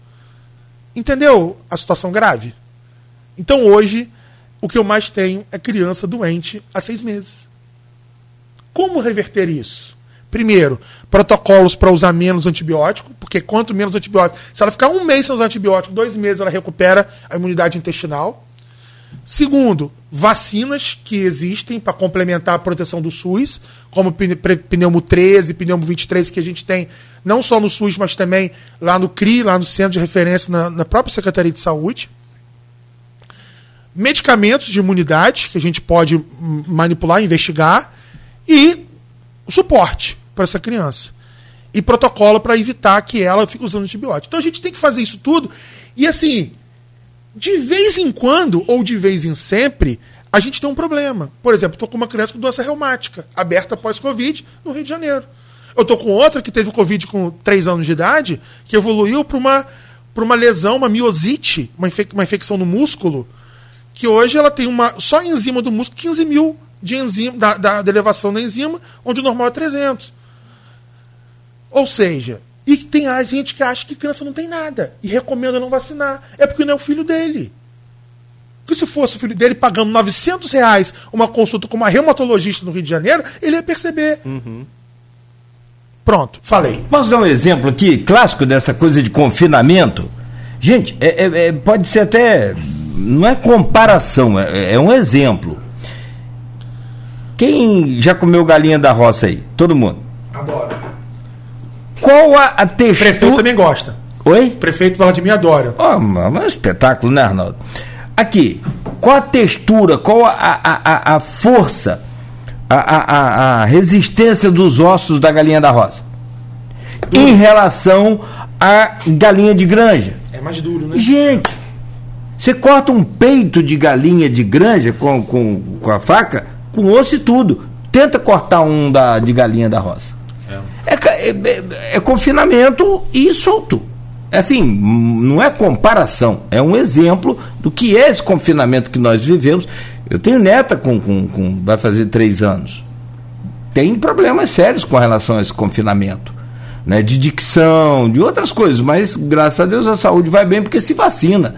Entendeu a situação grave? Então hoje, o que eu mais tenho é criança doente há seis meses. Como reverter isso? Primeiro, protocolos para usar menos antibiótico, porque quanto menos antibiótico, se ela ficar um mês sem usar antibiótico, dois meses ela recupera a imunidade intestinal. Segundo, vacinas que existem para complementar a proteção do SUS, como pneumo 13, pneumo 23, que a gente tem não só no SUS, mas também lá no CRI, lá no Centro de Referência, na, na própria Secretaria de Saúde. Medicamentos de imunidade, que a gente pode manipular, investigar. E suporte para essa criança. E protocolo para evitar que ela fique usando antibiótico. Então a gente tem que fazer isso tudo. E assim, de vez em quando, ou de vez em sempre, a gente tem um problema. Por exemplo, estou com uma criança com doença reumática, aberta pós-Covid, no Rio de Janeiro. Eu estou com outra que teve Covid com 3 anos de idade, que evoluiu para uma, uma lesão, uma miosite, uma, infec uma infecção no músculo, que hoje ela tem uma só enzima do músculo 15 mil de enzima, da, da, da elevação da enzima, onde o normal é 300. Ou seja, e tem a gente que acha que criança não tem nada e recomenda não vacinar. É porque não é o filho dele. Porque se fosse o filho dele pagando 900 reais uma consulta com uma reumatologista no Rio de Janeiro, ele ia perceber. Uhum. Pronto, falei. Posso dar um exemplo aqui, clássico dessa coisa de confinamento? Gente, é, é, é pode ser até. Não é comparação, é, é um exemplo. Quem já comeu galinha da roça aí? Todo mundo? Adoro. Qual a, a textura. Prefeito também gosta. Oi? Prefeito Vladimir adora. Oh, mas é um espetáculo, né, Arnaldo? Aqui, qual a textura, qual a, a, a, a força, a, a, a resistência dos ossos da galinha da roça? Duro. Em relação à galinha de granja. É mais duro, né? Gente, você corta um peito de galinha de granja com, com, com a faca, com osso e tudo. Tenta cortar um da, de galinha da roça. É, é, é, é confinamento e solto. É assim, não é comparação, é um exemplo do que é esse confinamento que nós vivemos. Eu tenho neta com, com, com vai fazer três anos. Tem problemas sérios com relação a esse confinamento. Né, de dicção, de outras coisas, mas graças a Deus a saúde vai bem porque se vacina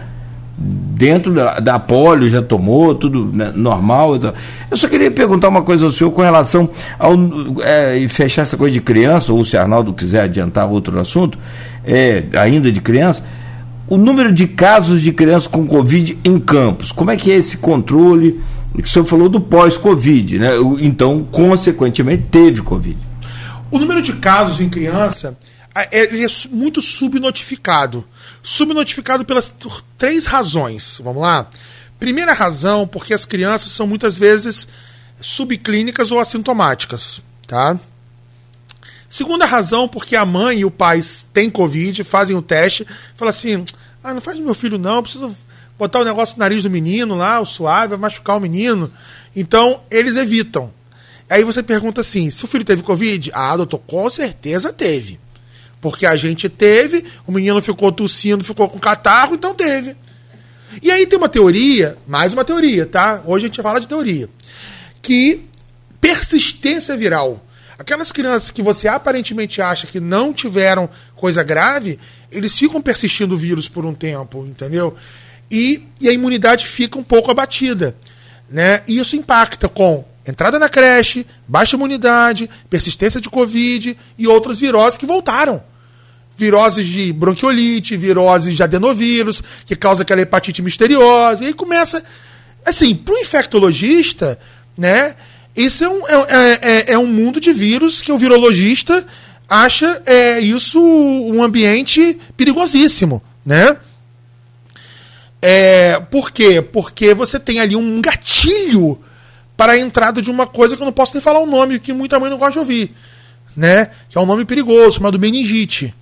dentro da, da polio já tomou, tudo né, normal. Eu só queria perguntar uma coisa ao senhor com relação ao. É, e fechar essa coisa de criança, ou se Arnaldo quiser adiantar outro assunto, é, ainda de criança. O número de casos de crianças com Covid em campos, como é que é esse controle? O senhor falou do pós-Covid, né? Então, consequentemente, teve Covid. O número de casos em criança é, é muito subnotificado subnotificado pelas três razões. Vamos lá? Primeira razão, porque as crianças são muitas vezes subclínicas ou assintomáticas, tá? Segunda razão, porque a mãe e o pai têm Covid, fazem o teste, fala assim: ah, não faz meu filho não, preciso botar o negócio no nariz do menino lá, o suave, vai machucar o menino. Então, eles evitam. Aí você pergunta assim: se o filho teve Covid? Ah, doutor, com certeza teve. Porque a gente teve, o menino ficou tossindo, ficou com catarro, então teve. E aí tem uma teoria, mais uma teoria, tá? Hoje a gente vai falar de teoria. Que persistência viral. Aquelas crianças que você aparentemente acha que não tiveram coisa grave, eles ficam persistindo o vírus por um tempo, entendeu? E, e a imunidade fica um pouco abatida. Né? E isso impacta com entrada na creche, baixa imunidade, persistência de Covid e outras viroses que voltaram. Viroses de bronquiolite, viroses de adenovírus, que causa aquela hepatite misteriosa. E aí começa. Assim, para o infectologista, né? Isso é um, é, é, é um mundo de vírus que o virologista acha é, isso um ambiente perigosíssimo, né? É, por quê? Porque você tem ali um gatilho para a entrada de uma coisa que eu não posso nem falar o nome, que muita mãe não gosta de ouvir, né? Que é um nome perigoso, chamado meningite.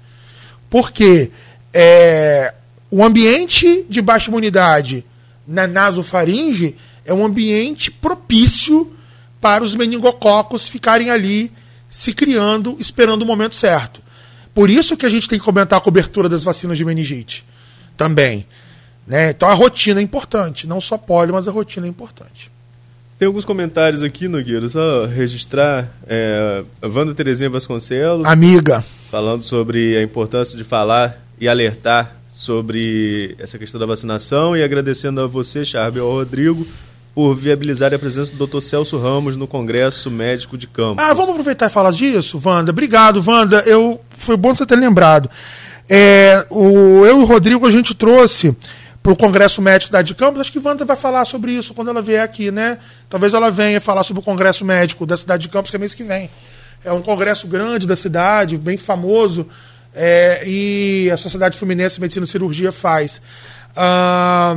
Por quê? É, o ambiente de baixa imunidade na nasofaringe é um ambiente propício para os meningococos ficarem ali se criando, esperando o momento certo. Por isso que a gente tem que comentar a cobertura das vacinas de meningite também. Né? Então a rotina é importante, não só polio, mas a rotina é importante. Tem alguns comentários aqui, Nogueira, só registrar. É, a Wanda Terezinha Vasconcelos. Amiga. Falando sobre a importância de falar e alertar sobre essa questão da vacinação e agradecendo a você, Charbe, ao Rodrigo, por viabilizar a presença do Dr. Celso Ramos no Congresso Médico de Campos. Ah, vamos aproveitar e falar disso, Wanda. Obrigado, Wanda. Eu, foi bom você ter lembrado. É, o, eu e o Rodrigo, a gente trouxe para o Congresso Médico da de Campos. Acho que Wanda vai falar sobre isso quando ela vier aqui, né? Talvez ela venha falar sobre o Congresso Médico da cidade de Campos, que é mês que vem. É um congresso grande da cidade, bem famoso, é, e a Sociedade Fluminense de Medicina e Cirurgia faz. Ah,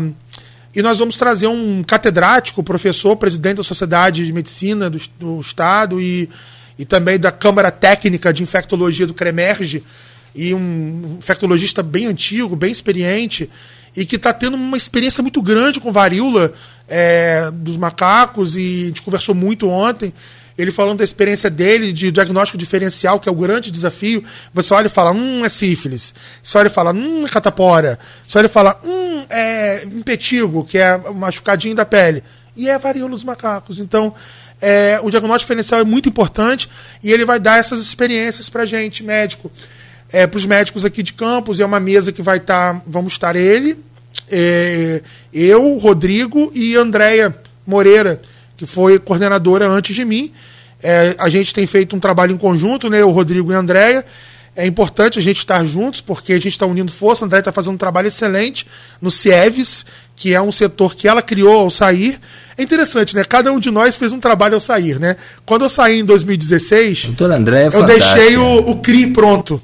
e nós vamos trazer um catedrático, professor, presidente da Sociedade de Medicina do, do Estado e, e também da Câmara Técnica de Infectologia do CREMERGE, e um infectologista bem antigo, bem experiente, e que está tendo uma experiência muito grande com varíola é, dos macacos, e a gente conversou muito ontem ele falando da experiência dele de diagnóstico diferencial, que é o grande desafio. Você olha e fala, hum, é sífilis. Você olha e fala, hum, é catapora. Você olha e fala, hum, é impetigo, que é machucadinho da pele. E é varíola dos macacos. Então, é, o diagnóstico diferencial é muito importante e ele vai dar essas experiências para gente, médico. É, para os médicos aqui de campus, é uma mesa que vai estar, tá, vamos estar ele, é, eu, Rodrigo e Andréia Moreira, que foi coordenadora antes de mim. É, a gente tem feito um trabalho em conjunto, né, o Rodrigo e a Andréia. É importante a gente estar juntos, porque a gente está unindo força. A Andréia está fazendo um trabalho excelente no CIEVES, que é um setor que ela criou ao sair. É interessante, né? Cada um de nós fez um trabalho ao sair, né? Quando eu saí em 2016, Doutor André é eu deixei o, o CRI pronto,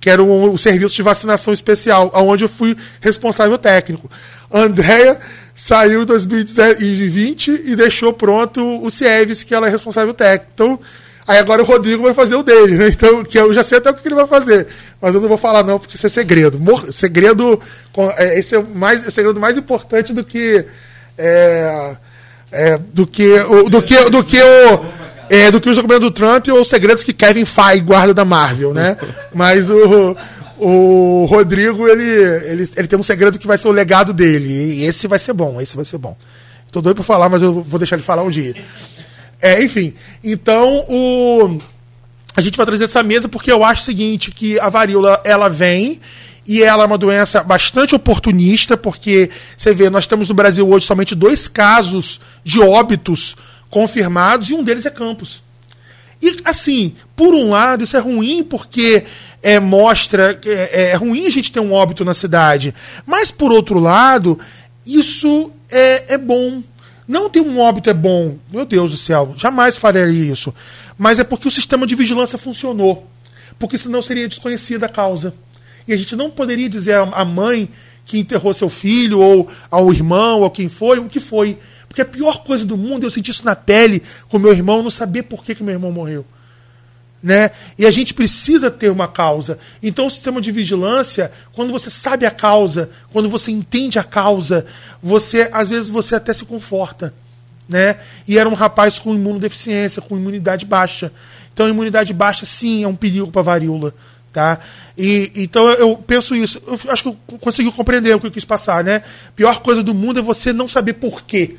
que era o, o serviço de vacinação especial, onde eu fui responsável técnico. Andréia saiu em 2020 e deixou pronto o Cieves, que ela é responsável técnico. Então, aí agora o Rodrigo vai fazer o dele, né? Então, que eu já sei até o que ele vai fazer. Mas eu não vou falar não, porque isso é segredo. Mor segredo, é, esse é o, mais, o segredo mais importante do que... É, é, do que o, do que do que o é, do que o documento do Trump ou os segredos que Kevin Feige guarda da Marvel, né? Mas o, o Rodrigo, ele, ele, ele tem um segredo que vai ser o legado dele. E esse vai ser bom, esse vai ser bom. Tô doido pra falar, mas eu vou deixar ele falar um dia. É, enfim, então o, a gente vai trazer essa mesa porque eu acho o seguinte, que a varíola, ela vem e ela é uma doença bastante oportunista, porque você vê, nós temos no Brasil hoje somente dois casos de óbitos confirmados e um deles é Campos. E assim, por um lado, isso é ruim porque é, mostra. É, é ruim a gente ter um óbito na cidade. Mas, por outro lado, isso é, é bom. Não ter um óbito é bom. Meu Deus do céu, jamais faria isso. Mas é porque o sistema de vigilância funcionou. Porque senão seria desconhecida a causa. E a gente não poderia dizer à mãe que enterrou seu filho, ou ao irmão, ou quem foi, o que foi. Porque a pior coisa do mundo, eu senti isso na pele com meu irmão, não saber por que, que meu irmão morreu né? E a gente precisa ter uma causa. Então, o sistema de vigilância, quando você sabe a causa, quando você entende a causa, você às vezes você até se conforta, né? E era um rapaz com imunodeficiência, com imunidade baixa. Então, imunidade baixa, sim, é um perigo para varíola, tá? E então eu penso isso. Eu acho que eu consegui compreender o que eu quis passar, né? Pior coisa do mundo é você não saber por quê.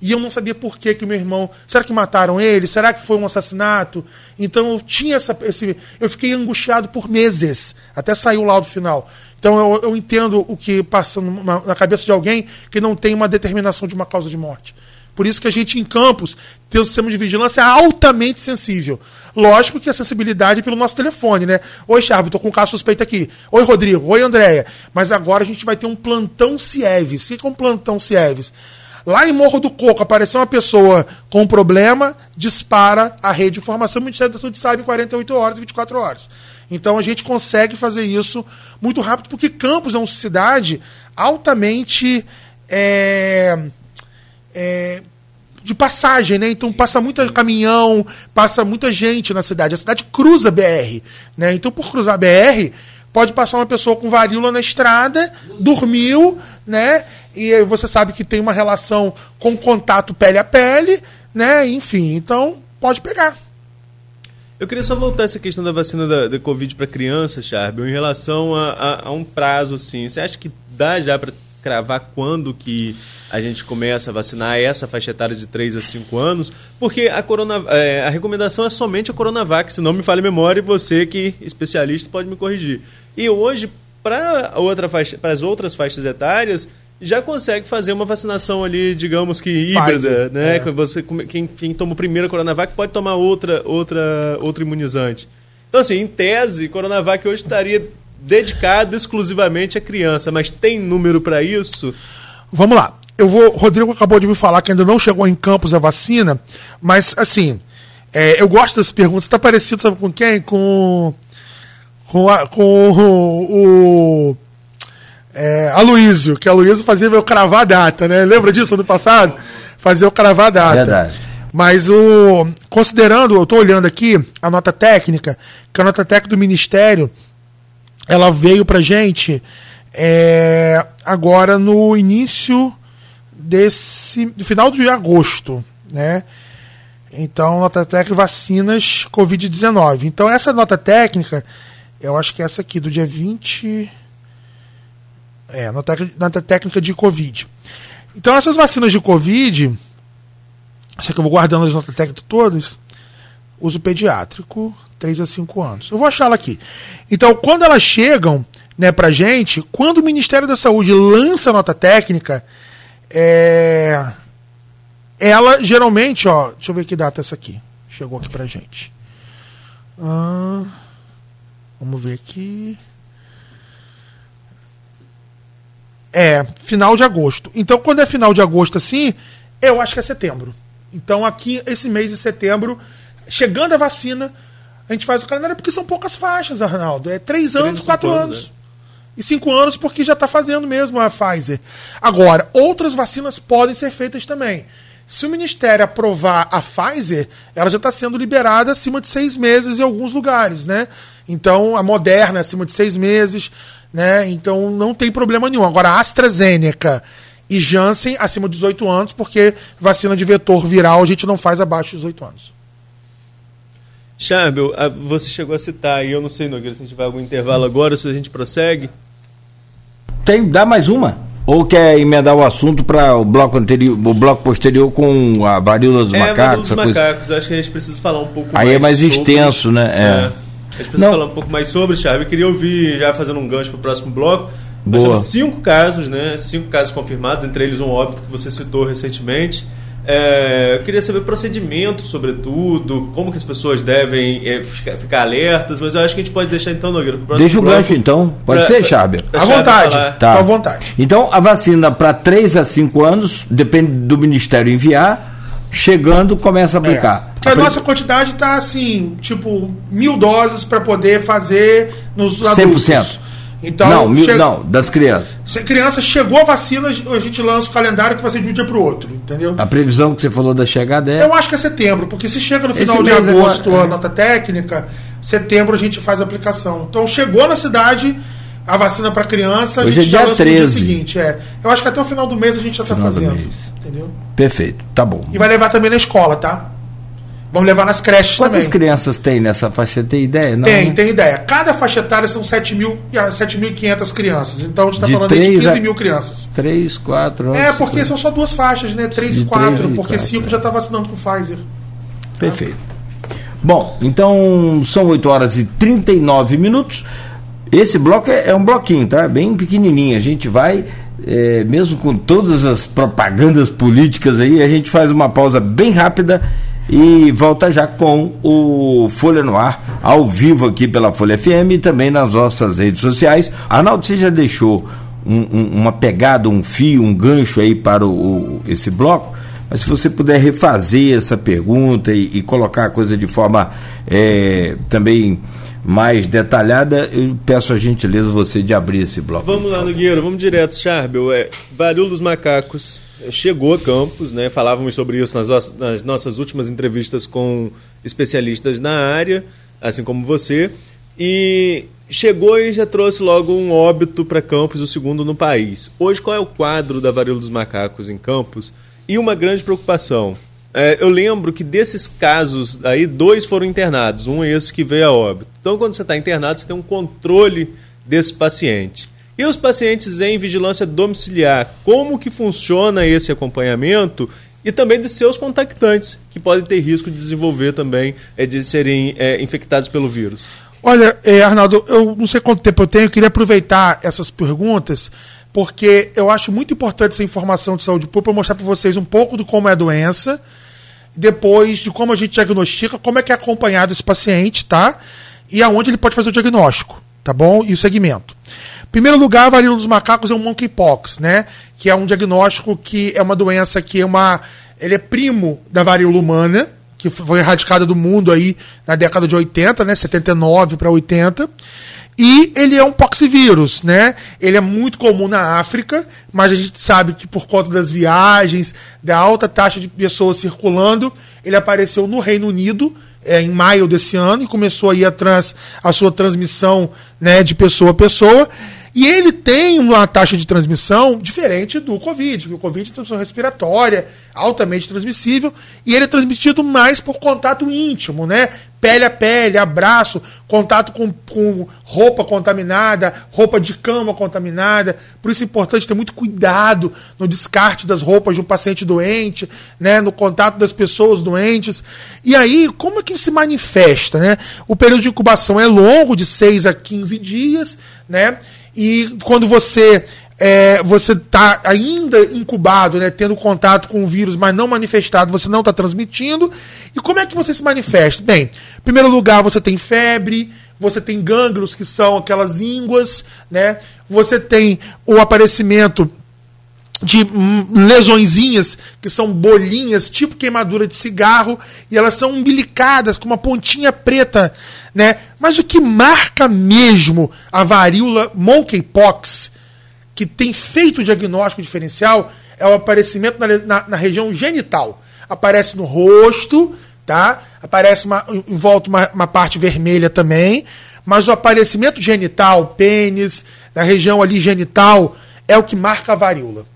E eu não sabia por que, que meu irmão. Será que mataram ele? Será que foi um assassinato? Então eu tinha essa. Esse, eu fiquei angustiado por meses, até sair o laudo final. Então eu, eu entendo o que passa na, na cabeça de alguém que não tem uma determinação de uma causa de morte. Por isso que a gente, em campos, tem um sistema de vigilância altamente sensível. Lógico que a sensibilidade é pelo nosso telefone, né? Oi, Charbo, tô com um caso suspeito aqui. Oi, Rodrigo. Oi, Andréia. Mas agora a gente vai ter um plantão Cieves. O que é um plantão Cieves? Lá em Morro do Coco apareceu uma pessoa com um problema, dispara a rede de informação, o Ministério da Saúde sabe em 48 horas e 24 horas. Então a gente consegue fazer isso muito rápido, porque Campos é uma cidade altamente é, é, de passagem, né? Então passa muito caminhão, passa muita gente na cidade. A cidade cruza BR, né? Então por cruzar BR pode passar uma pessoa com varíola na estrada, dormiu, né? E você sabe que tem uma relação com contato pele a pele, né? Enfim, então pode pegar. Eu queria só voltar essa questão da vacina da, da Covid para criança, Charbel, em relação a, a, a, um prazo, assim. Você acha que dá já para cravar quando que a gente começa a vacinar essa faixa etária de 3 a 5 anos? Porque a, corona, é, a recomendação é somente a Coronavac, se não me falha a memória, e você que é especialista pode me corrigir. E hoje, para outra as outras faixas etárias, já consegue fazer uma vacinação ali, digamos que híbrida, né? É. Você, quem, quem toma o primeiro Coronavac pode tomar outra, outra, outro imunizante. Então, assim, em tese, Coronavac hoje estaria dedicado exclusivamente à criança, mas tem número para isso? Vamos lá. Eu vou. Rodrigo acabou de me falar que ainda não chegou em campos a vacina, mas assim, é, eu gosto das perguntas. Está parecido, sabe com quem? Com. Com, a, com o, o é, Aloysio, que Aloysio fazia meu cravar data, né? Lembra disso no passado? Fazia eu cravar data. Verdade. Mas o considerando, eu estou olhando aqui a nota técnica, que a nota técnica do Ministério, ela veio para gente é, agora no início desse, do final de agosto, né? Então, nota técnica vacinas Covid-19. Então, essa nota técnica, eu acho que é essa aqui, do dia 20. É, nota, nota técnica de Covid. Então, essas vacinas de Covid, sei que eu vou guardando as notas técnicas todas, uso pediátrico, 3 a 5 anos. Eu vou achá-la aqui. Então, quando elas chegam né, pra gente, quando o Ministério da Saúde lança a nota técnica, é, ela geralmente, ó, deixa eu ver que data essa aqui. Chegou aqui pra gente. Ah, vamos ver aqui. É, final de agosto. Então, quando é final de agosto assim, eu acho que é setembro. Então, aqui, esse mês de setembro, chegando a vacina, a gente faz o calendário porque são poucas faixas, Arnaldo. É três anos, quatro anos. anos. É. E cinco anos porque já está fazendo mesmo a Pfizer. Agora, outras vacinas podem ser feitas também. Se o Ministério aprovar a Pfizer, ela já está sendo liberada acima de seis meses em alguns lugares, né? Então, a Moderna acima de seis meses né? Então não tem problema nenhum. Agora, a AstraZeneca e Janssen acima de 18 anos, porque vacina de vetor viral a gente não faz abaixo de 18 anos. Charbel, você chegou a citar, e eu não sei, Nogueira, se a gente vai algum intervalo agora, se a gente prossegue. Tem, dá mais uma? Ou quer emendar o assunto para o bloco anterior, o bloco posterior com a varíola dos é, macacos? É, dos macacos, acho que a gente precisa falar um pouco Aí é mais. Aí é mais sobre, extenso, né? É. é. A gente precisa falar um pouco mais sobre, Charme. Eu queria ouvir, já fazendo um gancho para o próximo bloco. Nós temos cinco casos, né? Cinco casos confirmados, entre eles um óbito que você citou recentemente. É, eu queria saber procedimento, sobretudo, como que as pessoas devem é, ficar, ficar, alertas, mas eu acho que a gente pode deixar então, Nogueira, Deixa o gancho então, pode pra, ser, Chábia. À vontade, tá. à vontade. Então, a vacina para 3 a 5 anos, depende do Ministério enviar, chegando começa a aplicar. É. Porque a nossa quantidade está assim, tipo, mil doses para poder fazer nos adultos. 100%. Então, não, mil, não, das crianças. Se a criança chegou a vacina, a gente lança o calendário que vai ser de um dia para o outro, entendeu? A previsão que você falou da chegada é. Eu acho que é setembro, porque se chega no final de agosto agora... a nota técnica, setembro a gente faz a aplicação. Então chegou na cidade a vacina para criança, Hoje a gente é dia já 13. no dia seguinte. É. Eu acho que até o final do mês a gente já está fazendo. Entendeu? Perfeito, tá bom. E vai levar também na escola, tá? Vamos levar nas creches Quantas também. Quantas crianças tem nessa faixa? Tem ideia? Não, tem, tem ideia. Cada faixa etária são 7.500 crianças. Então a gente está falando de 15 a... mil crianças. 3, 4, É, porque são só duas faixas, né? 3 e 4, porque 5 é. já está vacinando com Pfizer. Perfeito. Tá? Bom, então são 8 horas e 39 minutos. Esse bloco é, é um bloquinho, tá? Bem pequenininho. A gente vai é, mesmo com todas as propagandas políticas aí, a gente faz uma pausa bem rápida e volta já com o Folha no Ar, ao vivo aqui pela Folha FM e também nas nossas redes sociais. Arnaldo, você já deixou um, um, uma pegada, um fio, um gancho aí para o, o, esse bloco? Mas se você puder refazer essa pergunta e, e colocar a coisa de forma é, também mais detalhada, eu peço a gentileza você de abrir esse bloco. Vamos lá, Nogueira, vamos direto, Charbel. É, Barulho dos Macacos chegou a Campos, né? Falávamos sobre isso nas, nas nossas últimas entrevistas com especialistas na área, assim como você. E chegou e já trouxe logo um óbito para Campos, o segundo no país. Hoje, qual é o quadro da varíola dos macacos em Campos? E uma grande preocupação. É, eu lembro que desses casos aí, dois foram internados, um é esse que veio a óbito. Então, quando você está internado, você tem um controle desse paciente. E os pacientes em vigilância domiciliar, como que funciona esse acompanhamento e também de seus contactantes, que podem ter risco de desenvolver também, é, de serem é, infectados pelo vírus? Olha, é, Arnaldo, eu não sei quanto tempo eu tenho, eu queria aproveitar essas perguntas, porque eu acho muito importante essa informação de saúde pública mostrar para vocês um pouco de como é a doença, depois de como a gente diagnostica, como é que é acompanhado esse paciente, tá? E aonde ele pode fazer o diagnóstico, tá bom? E o segmento. Primeiro lugar, a varíola dos macacos é um monkeypox, né? Que é um diagnóstico que é uma doença que é uma. Ele é primo da varíola humana, que foi erradicada do mundo aí na década de 80, né? 79 para 80. E ele é um poxivírus, né? Ele é muito comum na África, mas a gente sabe que por conta das viagens, da alta taxa de pessoas circulando, ele apareceu no Reino Unido é, em maio desse ano e começou aí a, trans, a sua transmissão né, de pessoa a pessoa. E ele tem uma taxa de transmissão diferente do Covid, porque o Covid é transmissão respiratória, altamente transmissível, e ele é transmitido mais por contato íntimo, né? Pele a pele, abraço, contato com, com roupa contaminada, roupa de cama contaminada. Por isso é importante ter muito cuidado no descarte das roupas de um paciente doente, né? no contato das pessoas doentes. E aí, como é que se manifesta? Né? O período de incubação é longo, de 6 a 15 dias, né? E quando você é, você está ainda incubado, né, tendo contato com o vírus, mas não manifestado, você não está transmitindo. E como é que você se manifesta? Bem, em primeiro lugar, você tem febre, você tem gânglios, que são aquelas ínguas, né? Você tem o aparecimento de lesõezinhas, que são bolinhas, tipo queimadura de cigarro, e elas são umbilicadas com uma pontinha preta né? Mas o que marca mesmo a varíola monkeypox, que tem feito o diagnóstico diferencial, é o aparecimento na, na, na região genital. Aparece no rosto, tá? Aparece uma, em volta uma, uma parte vermelha também, mas o aparecimento genital, pênis, na região ali genital, é o que marca a varíola.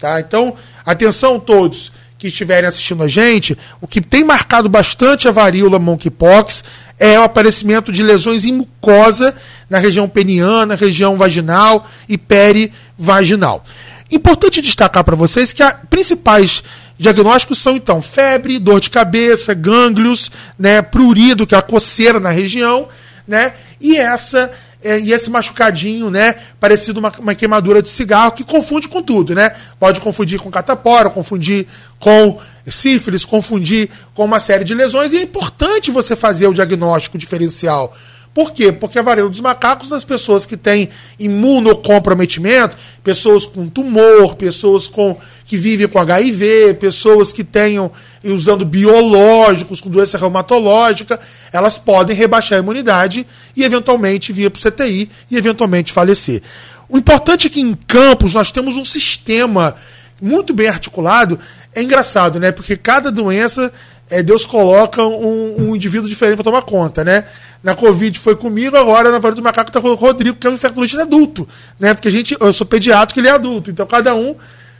Tá? Então, atenção todos que estiverem assistindo a gente, o que tem marcado bastante a varíola monkeypox é o aparecimento de lesões em mucosa na região peniana, região vaginal e perivaginal. Importante destacar para vocês que os principais diagnósticos são então febre, dor de cabeça, gânglios, né, prurido, que é a coceira na região, né, e essa é, e esse machucadinho, né? Parecido uma, uma queimadura de cigarro, que confunde com tudo, né? Pode confundir com catapora, confundir com sífilis, confundir com uma série de lesões, e é importante você fazer o diagnóstico diferencial. Por quê? Porque a varíola dos macacos, nas pessoas que têm imunocomprometimento, pessoas com tumor, pessoas com que vivem com HIV, pessoas que tenham usando biológicos com doença reumatológica, elas podem rebaixar a imunidade e eventualmente vir para o CTI e eventualmente falecer. O importante é que em campos nós temos um sistema muito bem articulado. É engraçado, né? Porque cada doença é, Deus coloca um, um indivíduo diferente para tomar conta, né? Na Covid foi comigo, agora na varíola do macaco está com o Rodrigo, que é um infectologista adulto, né? Porque a gente, eu sou pediatra, ele é adulto, então cada um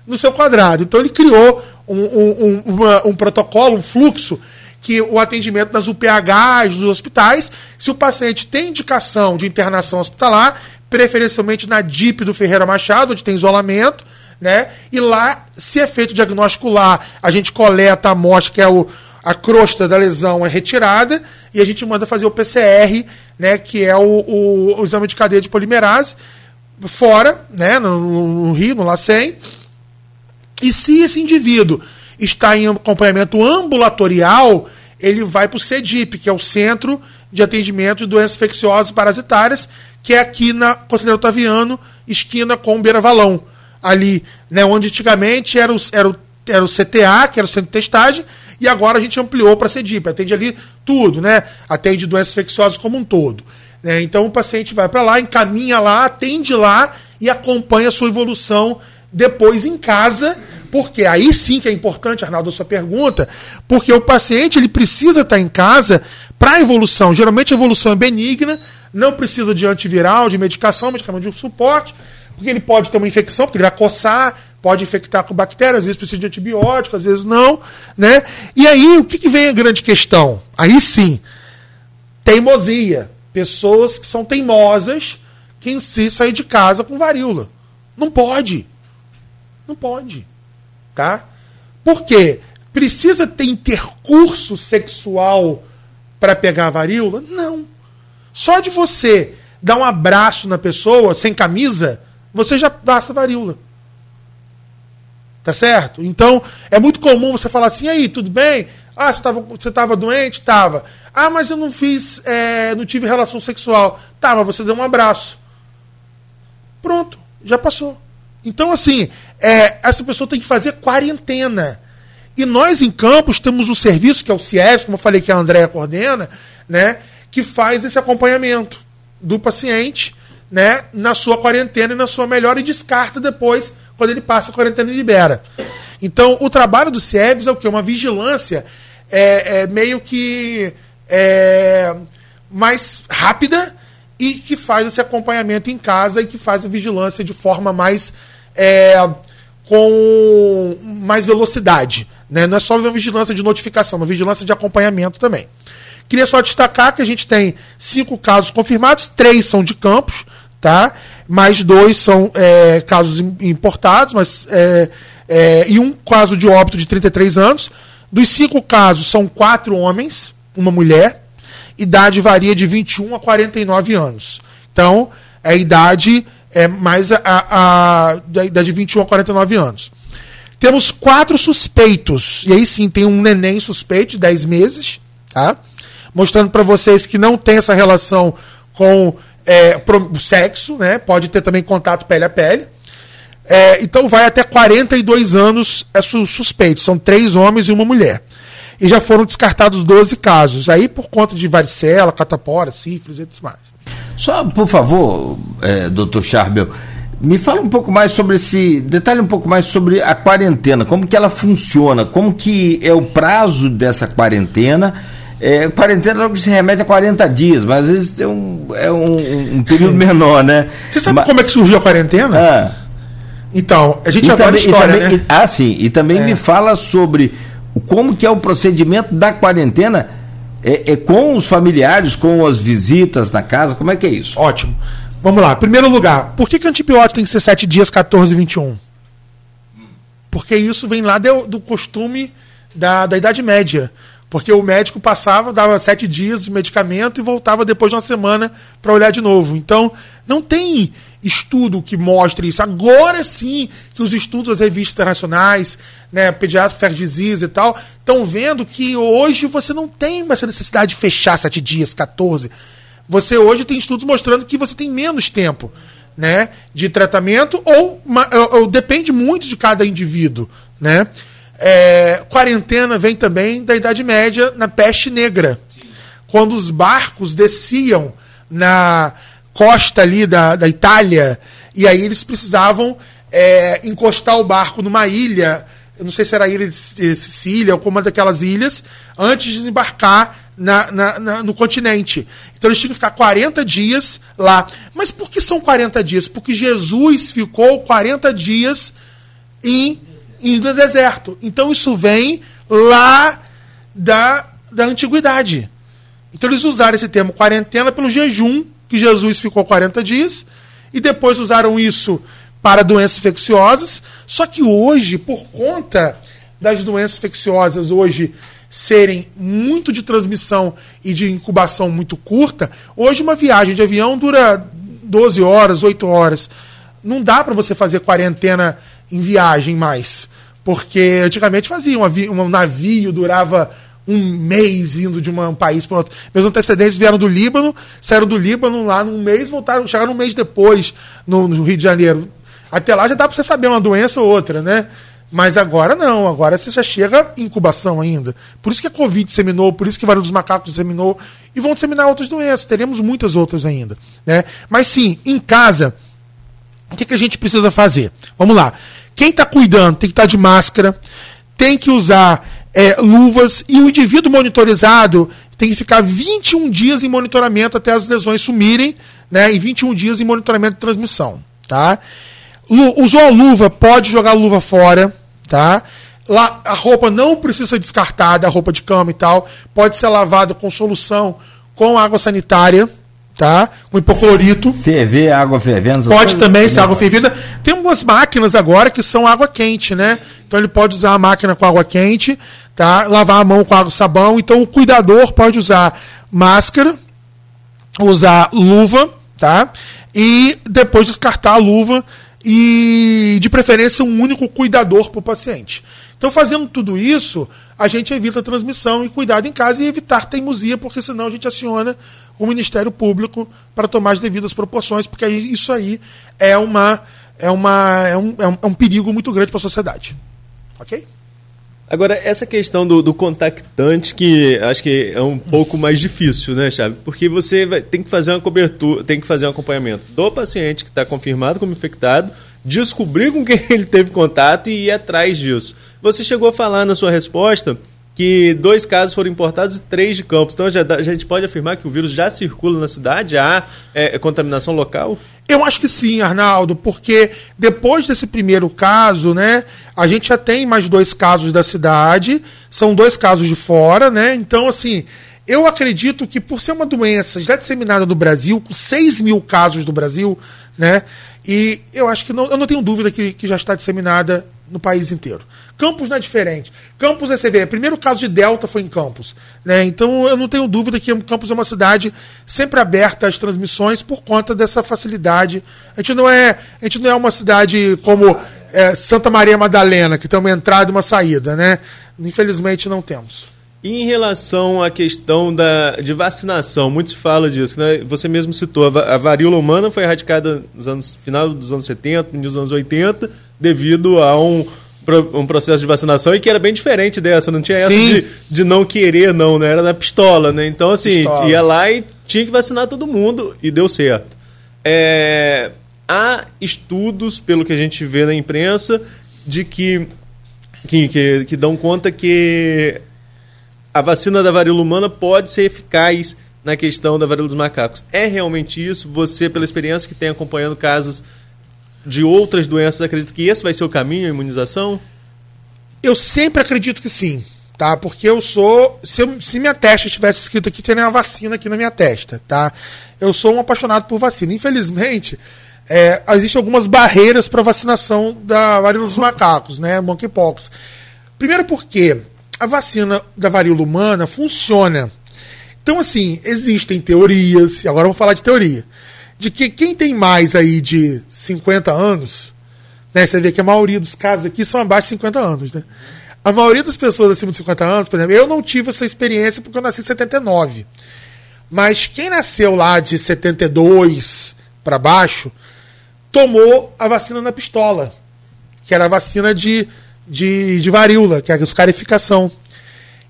no seu quadrado. Então ele criou um, um, uma, um protocolo, um fluxo, que o atendimento nas UPHs dos hospitais, se o paciente tem indicação de internação hospitalar, preferencialmente na DIP do Ferreira Machado, onde tem isolamento, né? E lá, se é feito diagnóstico lá, a gente coleta a amostra, que é o, a crosta da lesão é retirada e a gente manda fazer o PCR, né, que é o, o, o exame de cadeia de polimerase. fora, né, no, no Rio, no LACEN. E se esse indivíduo está em acompanhamento ambulatorial, ele vai para o CEDIP, que é o Centro de Atendimento de Doenças Infecciosas e Parasitárias, que é aqui na Conselheiro Otaviano, esquina com Beira Valão. Ali, né, onde antigamente era o, era, o, era o CTA, que era o Centro de Testagem, e agora a gente ampliou para a CEDIP, atende ali tudo, né? Atende doenças infecciosas como um todo. Né? Então o paciente vai para lá, encaminha lá, atende lá e acompanha a sua evolução depois em casa, porque aí sim que é importante, Arnaldo, a sua pergunta, porque o paciente ele precisa estar em casa para evolução. Geralmente a evolução é benigna, não precisa de antiviral, de medicação, medicamento de suporte, porque ele pode ter uma infecção, porque ele vai coçar, pode infectar com bactérias, às vezes precisa de antibiótico, às vezes não, né? E aí, o que, que vem a grande questão? Aí sim, teimosia. Pessoas que são teimosas que insistem sair de casa com varíola. Não pode. Não pode. Tá? Por quê? Precisa ter intercurso sexual para pegar a varíola? Não. Só de você dar um abraço na pessoa sem camisa, você já passa varíola. Tá certo? Então, é muito comum você falar assim, aí, tudo bem? Ah, você estava você tava doente? Tava. Ah, mas eu não fiz, é, não tive relação sexual. Tá, mas você deu um abraço. Pronto, já passou. Então, assim, é, essa pessoa tem que fazer quarentena. E nós, em Campos, temos um serviço, que é o CIES, como eu falei que a Andréa coordena, né, que faz esse acompanhamento do paciente né, na sua quarentena e na sua melhora e descarta depois quando ele passa a quarentena e libera. Então, o trabalho do CIEVS é o que? Uma vigilância é, é meio que é, mais rápida e que faz esse acompanhamento em casa e que faz a vigilância de forma mais. É, com mais velocidade. Né? Não é só uma vigilância de notificação, uma vigilância de acompanhamento também. Queria só destacar que a gente tem cinco casos confirmados, três são de campos, tá? Mais dois são é, casos importados, mas é, é, e um caso de óbito de 33 anos. Dos cinco casos, são quatro homens, uma mulher. Idade varia de 21 a 49 anos. Então, a idade é mais a, a, a da idade de 21 a 49 anos. Temos quatro suspeitos. E aí sim, tem um neném suspeito de 10 meses, tá? Mostrando para vocês que não tem essa relação com é, pro, sexo, né? Pode ter também contato pele a pele. É, então vai até 42 anos é suspeito. São três homens e uma mulher. E já foram descartados 12 casos. Aí por conta de varicela, catapora, sífilis e tudo mais. Só, por favor, é, doutor Charbel, me fala um pouco mais sobre esse. Detalhe um pouco mais sobre a quarentena, como que ela funciona, como que é o prazo dessa quarentena é, quarentena logo se remete a 40 dias, mas às vezes é um, é um, um período menor, né? Você sabe mas, como é que surgiu a quarentena? Ah, então, a gente adora também, história, também, né? ah, sim. E também é. me fala sobre como que é o procedimento da quarentena é, é, com os familiares, com as visitas na casa, como é que é isso? Ótimo. Vamos lá. Primeiro lugar, por que, que antibiótico tem que ser 7 dias, 14 e 21? Porque isso vem lá do, do costume da, da Idade Média. Porque o médico passava, dava sete dias de medicamento e voltava depois de uma semana para olhar de novo. Então, não tem estudo que mostre isso. Agora sim que os estudos das revistas internacionais, né, Pediatric Fair Disease e tal, estão vendo que hoje você não tem essa necessidade de fechar sete dias, 14. Você hoje tem estudos mostrando que você tem menos tempo né, de tratamento ou, ou, ou depende muito de cada indivíduo. Né? É, quarentena vem também da Idade Média, na peste negra. Sim. Quando os barcos desciam na costa ali da, da Itália, e aí eles precisavam é, encostar o barco numa ilha, eu não sei se era a ilha de Sicília ou uma daquelas ilhas, antes de desembarcar na, na, na, no continente. Então eles tinham que ficar 40 dias lá. Mas por que são 40 dias? Porque Jesus ficou 40 dias em no deserto. Então isso vem lá da, da antiguidade. Então eles usaram esse termo quarentena pelo jejum, que Jesus ficou 40 dias, e depois usaram isso para doenças infecciosas. Só que hoje, por conta das doenças infecciosas hoje serem muito de transmissão e de incubação muito curta, hoje uma viagem de avião dura 12 horas, 8 horas. Não dá para você fazer quarentena em viagem mais. Porque antigamente fazia um, navio durava um mês indo de um país para outro. Meus antecedentes vieram do Líbano, saíram do Líbano lá num mês, voltaram, chegaram um mês depois no, no Rio de Janeiro. Até lá já dá para você saber uma doença ou outra, né? Mas agora não, agora você já chega em incubação ainda. Por isso que a Covid disseminou, por isso que varíola dos macacos disseminou, e vão disseminar outras doenças, teremos muitas outras ainda. Né? Mas sim, em casa, o que, que a gente precisa fazer? Vamos lá. Quem está cuidando tem que estar tá de máscara, tem que usar é, luvas, e o indivíduo monitorizado tem que ficar 21 dias em monitoramento até as lesões sumirem, né? E 21 dias em monitoramento de transmissão. Tá? Usou a luva, pode jogar a luva fora tá? Lá, a roupa não precisa ser descartada, a roupa de cama e tal, pode ser lavada com solução com água sanitária, tá? Com hipoclorito. Ferver, água fervendo. Pode também ser água fervida. Tem algumas máquinas agora que são água quente, né? Então ele pode usar a máquina com água quente, tá? Lavar a mão com água e sabão. Então o cuidador pode usar máscara, usar luva, tá? E depois descartar a luva e, de preferência, um único cuidador para o paciente. Então, fazendo tudo isso, a gente evita a transmissão e cuidado em casa e evitar teimosia, porque senão a gente aciona o Ministério Público para tomar as devidas proporções, porque isso aí é, uma, é, uma, é, um, é um, é um perigo muito grande para a sociedade. Ok? Agora, essa questão do, do, contactante, que acho que é um pouco mais difícil, né, Chave? Porque você vai, tem que fazer uma cobertura, tem que fazer um acompanhamento do paciente que está confirmado como infectado, descobrir com quem ele teve contato e ir atrás disso. Você chegou a falar na sua resposta que dois casos foram importados e três de campos. Então já, a gente pode afirmar que o vírus já circula na cidade, há é, contaminação local? Eu acho que sim, Arnaldo, porque depois desse primeiro caso, né, a gente já tem mais dois casos da cidade, são dois casos de fora, né? Então, assim, eu acredito que por ser uma doença já disseminada no Brasil, com 6 mil casos do Brasil, né? E eu acho que não, eu não tenho dúvida que, que já está disseminada no país inteiro. Campos não é diferente. Campos é você vê, o primeiro caso de Delta foi em Campos. Né? Então eu não tenho dúvida que Campos é uma cidade sempre aberta às transmissões por conta dessa facilidade. A gente não é, a gente não é uma cidade como é, Santa Maria Madalena, que tem uma entrada e uma saída. Né? Infelizmente não temos. E em relação à questão da, de vacinação, muito se fala disso, né? Você mesmo citou, a varíola humana foi erradicada nos anos final dos anos 70, nos anos 80, devido a um, um processo de vacinação e que era bem diferente dessa, não tinha essa de, de, não querer, não, né? Era na pistola, né? Então, assim, pistola. ia lá e tinha que vacinar todo mundo e deu certo. É, há estudos, pelo que a gente vê na imprensa, de que, que, que, que dão conta que a vacina da varíola humana pode ser eficaz na questão da varíola dos macacos. É realmente isso? Você, pela experiência que tem acompanhando casos de outras doenças, acredita que esse vai ser o caminho, a imunização? Eu sempre acredito que sim, tá? Porque eu sou. Se, eu, se minha testa estivesse escrito aqui, teria uma vacina aqui na minha testa, tá? Eu sou um apaixonado por vacina. Infelizmente, é, existem algumas barreiras para vacinação da varíola dos macacos, né? Monkeypox. Primeiro porque a vacina da varíola humana funciona. Então, assim, existem teorias, e agora eu vou falar de teoria, de que quem tem mais aí de 50 anos, né, você vê que a maioria dos casos aqui são abaixo de 50 anos, né? A maioria das pessoas acima de 50 anos, por exemplo, eu não tive essa experiência porque eu nasci em 79. Mas quem nasceu lá de 72 para baixo, tomou a vacina na pistola, que era a vacina de de, de varíola, que é a escarificação.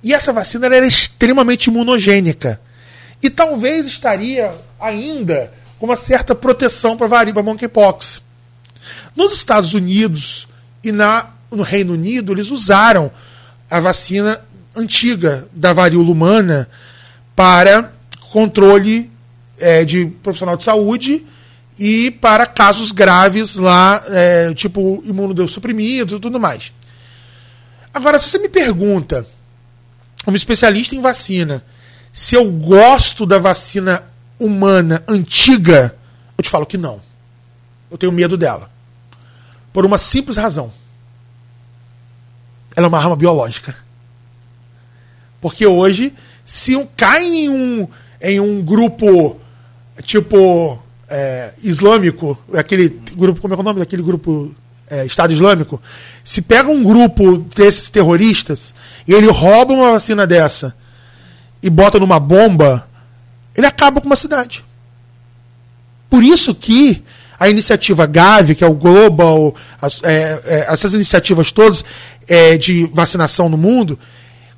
E essa vacina era extremamente imunogênica. E talvez estaria ainda com uma certa proteção para varíola, monkeypox. Nos Estados Unidos e na, no Reino Unido, eles usaram a vacina antiga da varíola humana para controle é, de profissional de saúde e para casos graves lá, é, tipo imunossuprimidos e tudo mais. Agora, se você me pergunta, como especialista em vacina, se eu gosto da vacina humana antiga, eu te falo que não. Eu tenho medo dela. Por uma simples razão. Ela é uma arma biológica. Porque hoje, se um, cai em um, em um grupo tipo é, islâmico, aquele grupo, como é, é o nome daquele grupo é, Estado Islâmico, se pega um grupo desses terroristas e ele rouba uma vacina dessa e bota numa bomba, ele acaba com uma cidade. Por isso que a iniciativa Gavi, que é o Global, as, é, é, essas iniciativas todas é, de vacinação no mundo,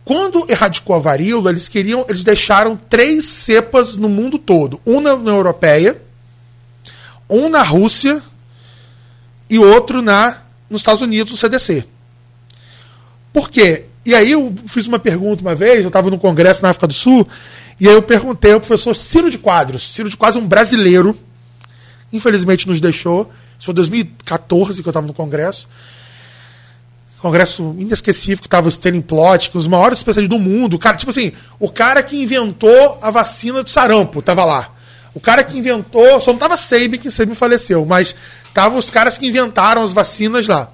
quando erradicou a varíola, eles queriam, eles deixaram três cepas no mundo todo, uma na europeia, um na Rússia e outro na nos Estados Unidos, no CDC. Por quê? E aí eu fiz uma pergunta uma vez, eu estava no congresso na África do Sul, e aí eu perguntei ao professor Ciro de Quadros, Ciro de Quadros é um brasileiro, infelizmente nos deixou, isso foi 2014 que eu estava no congresso, congresso inesquecível, que estava o Stanley Plot, os maiores especialistas do mundo, cara, tipo assim, o cara que inventou a vacina do sarampo, estava lá. O cara que inventou, só não estava Seib, que Seib faleceu, mas estavam os caras que inventaram as vacinas lá.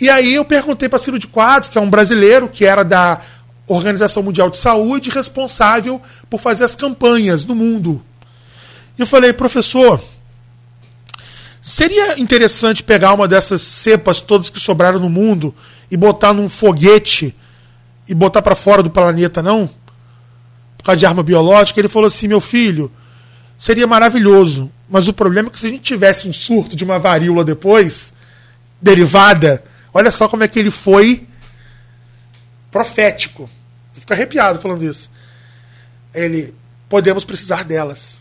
E aí eu perguntei para Ciro de Quadros, que é um brasileiro, que era da Organização Mundial de Saúde, responsável por fazer as campanhas no mundo. E eu falei, professor, seria interessante pegar uma dessas cepas todas que sobraram no mundo e botar num foguete e botar para fora do planeta, não? Por causa de arma biológica? Ele falou assim, meu filho, seria maravilhoso. Mas o problema é que se a gente tivesse um surto de uma varíola depois, derivada, olha só como é que ele foi profético. Você fica arrepiado falando isso. Ele, podemos precisar delas.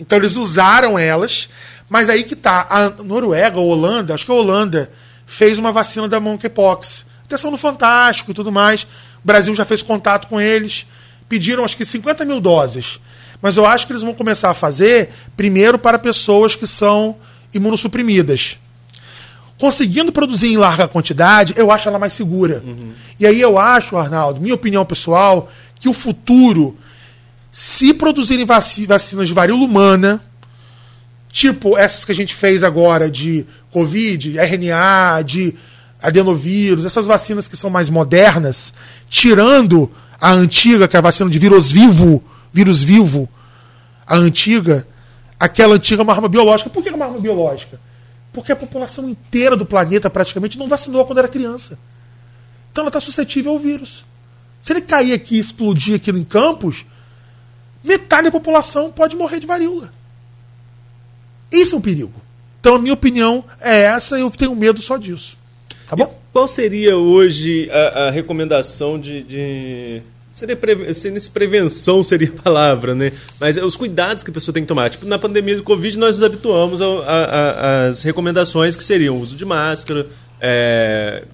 Então eles usaram elas, mas aí que tá. A Noruega, a Holanda, acho que a Holanda fez uma vacina da monkeypox. Atenção no Fantástico e tudo mais. O Brasil já fez contato com eles. Pediram acho que 50 mil doses. Mas eu acho que eles vão começar a fazer primeiro para pessoas que são imunossuprimidas. Conseguindo produzir em larga quantidade, eu acho ela mais segura. Uhum. E aí eu acho, Arnaldo, minha opinião pessoal, que o futuro, se produzirem vacinas de varíola humana, tipo essas que a gente fez agora de Covid, RNA, de adenovírus, essas vacinas que são mais modernas, tirando a antiga, que é a vacina de vírus vivo, vírus vivo, a antiga, aquela antiga é uma arma biológica. Por que é uma arma biológica? Porque a população inteira do planeta praticamente não vacinou quando era criança. Então ela está suscetível ao vírus. Se ele cair aqui e explodir aqui em Campos, metade da população pode morrer de varíola. Isso é um perigo. Então a minha opinião é essa e eu tenho medo só disso. Tá bom? E qual seria hoje a, a recomendação de, de Seria pre... se prevenção seria a palavra, né? Mas é os cuidados que a pessoa tem que tomar. Tipo, na pandemia do Covid, nós nos habituamos às recomendações que seriam o uso de máscara, é...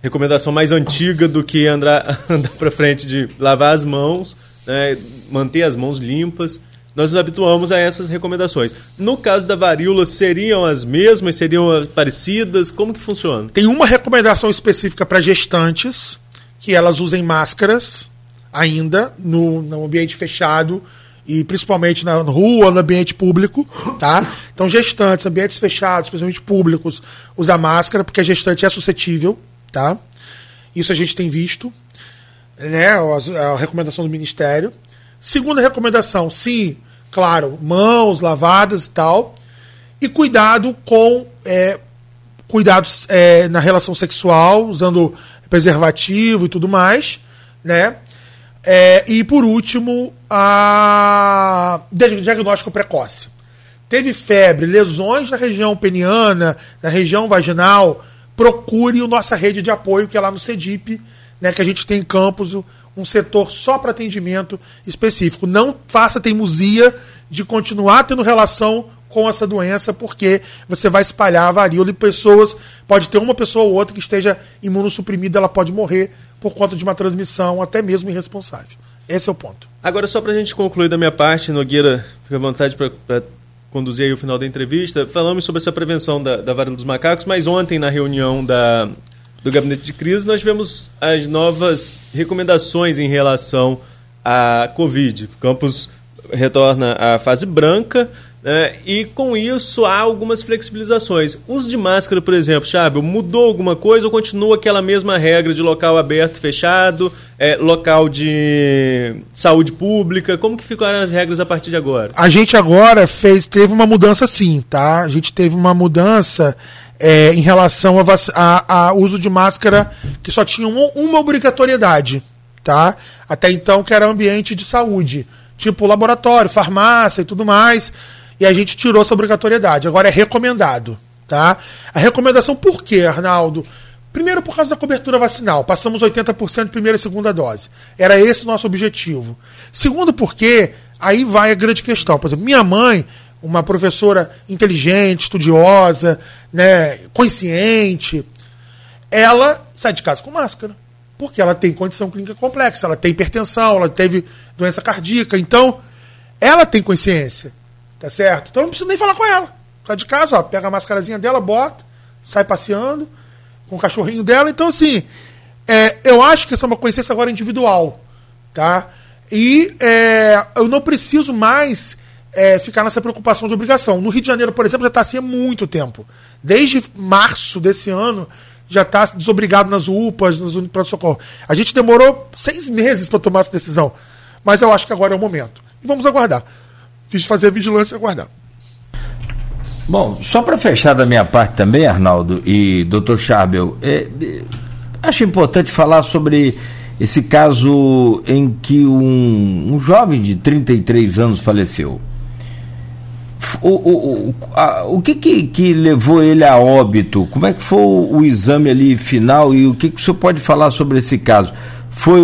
recomendação mais antiga do que andar, andar para frente de lavar as mãos, né? manter as mãos limpas. Nós nos habituamos a essas recomendações. No caso da varíola, seriam as mesmas? Seriam parecidas? Como que funciona? Tem uma recomendação específica para gestantes, que elas usem máscaras ainda no, no ambiente fechado e principalmente na rua, no ambiente público, tá? Então, gestantes, ambientes fechados, principalmente públicos, usar máscara, porque a gestante é suscetível, tá? Isso a gente tem visto, né? A, recomendação do Ministério. Segunda recomendação, sim, claro, mãos lavadas e tal. E cuidado com é, cuidados é, na relação sexual, usando preservativo e tudo mais, né? É, e por último, a diagnóstico precoce. Teve febre, lesões na região peniana, na região vaginal, procure a nossa rede de apoio, que é lá no CEDIP, né, que a gente tem em campus um setor só para atendimento específico. Não faça teimosia de continuar tendo relação com essa doença, porque você vai espalhar a varíola e pessoas, pode ter uma pessoa ou outra que esteja imunossuprimida, ela pode morrer por conta de uma transmissão até mesmo irresponsável. Esse é o ponto. Agora, só para a gente concluir da minha parte, Nogueira, fica à vontade para conduzir aí o final da entrevista. Falamos sobre essa prevenção da, da varíola dos macacos, mas ontem, na reunião da, do Gabinete de Crise, nós tivemos as novas recomendações em relação à Covid. Campos retorna à fase branca, É, e com isso há algumas flexibilizações. Uso de máscara, por exemplo, Chábio, mudou alguma coisa ou continua aquela mesma regra de local aberto e fechado, é, local de saúde pública? Como que ficaram as regras a partir de agora? A gente agora fez, teve uma mudança sim, tá? A gente teve uma mudança é, em relação ao a, a, uso de máscara que só tinha uma, uma obrigatoriedade, tá? Até então que era ambiente de saúde, tipo laboratório, farmácia e tudo mais e a gente tirou essa obrigatoriedade. Agora é recomendado. Tá? A recomendação por quê, Arnaldo? Primeiro, por causa da cobertura vacinal. Passamos 80% de primeira e segunda dose. Era esse o nosso objetivo. Segundo, porque aí vai a grande questão. Por exemplo, minha mãe, uma professora inteligente, estudiosa, né, consciente, ela sai de casa com máscara. Porque ela tem condição clínica complexa, ela tem hipertensão, ela teve doença cardíaca. Então, ela tem consciência. Tá certo? Então não precisa nem falar com ela. Tá de casa, ó, pega a mascarazinha dela, bota, sai passeando com o cachorrinho dela. Então, assim, é, eu acho que essa é uma consciência agora individual. Tá? E é, eu não preciso mais é, ficar nessa preocupação de obrigação. No Rio de Janeiro, por exemplo, já está assim há muito tempo. Desde março desse ano, já está desobrigado nas UPAs, nos de socorro. A gente demorou seis meses para tomar essa decisão. Mas eu acho que agora é o momento. E vamos aguardar fiz fazer a vigilância e aguardar. Bom, só para fechar da minha parte também, Arnaldo e Dr. Chabel, é, é, acho importante falar sobre esse caso em que um, um jovem de 33 anos faleceu. O, o, o, a, o que, que, que, levou ele a óbito? Como é que foi o, o, exame ali final e o que, que o senhor pode falar sobre esse caso? Foi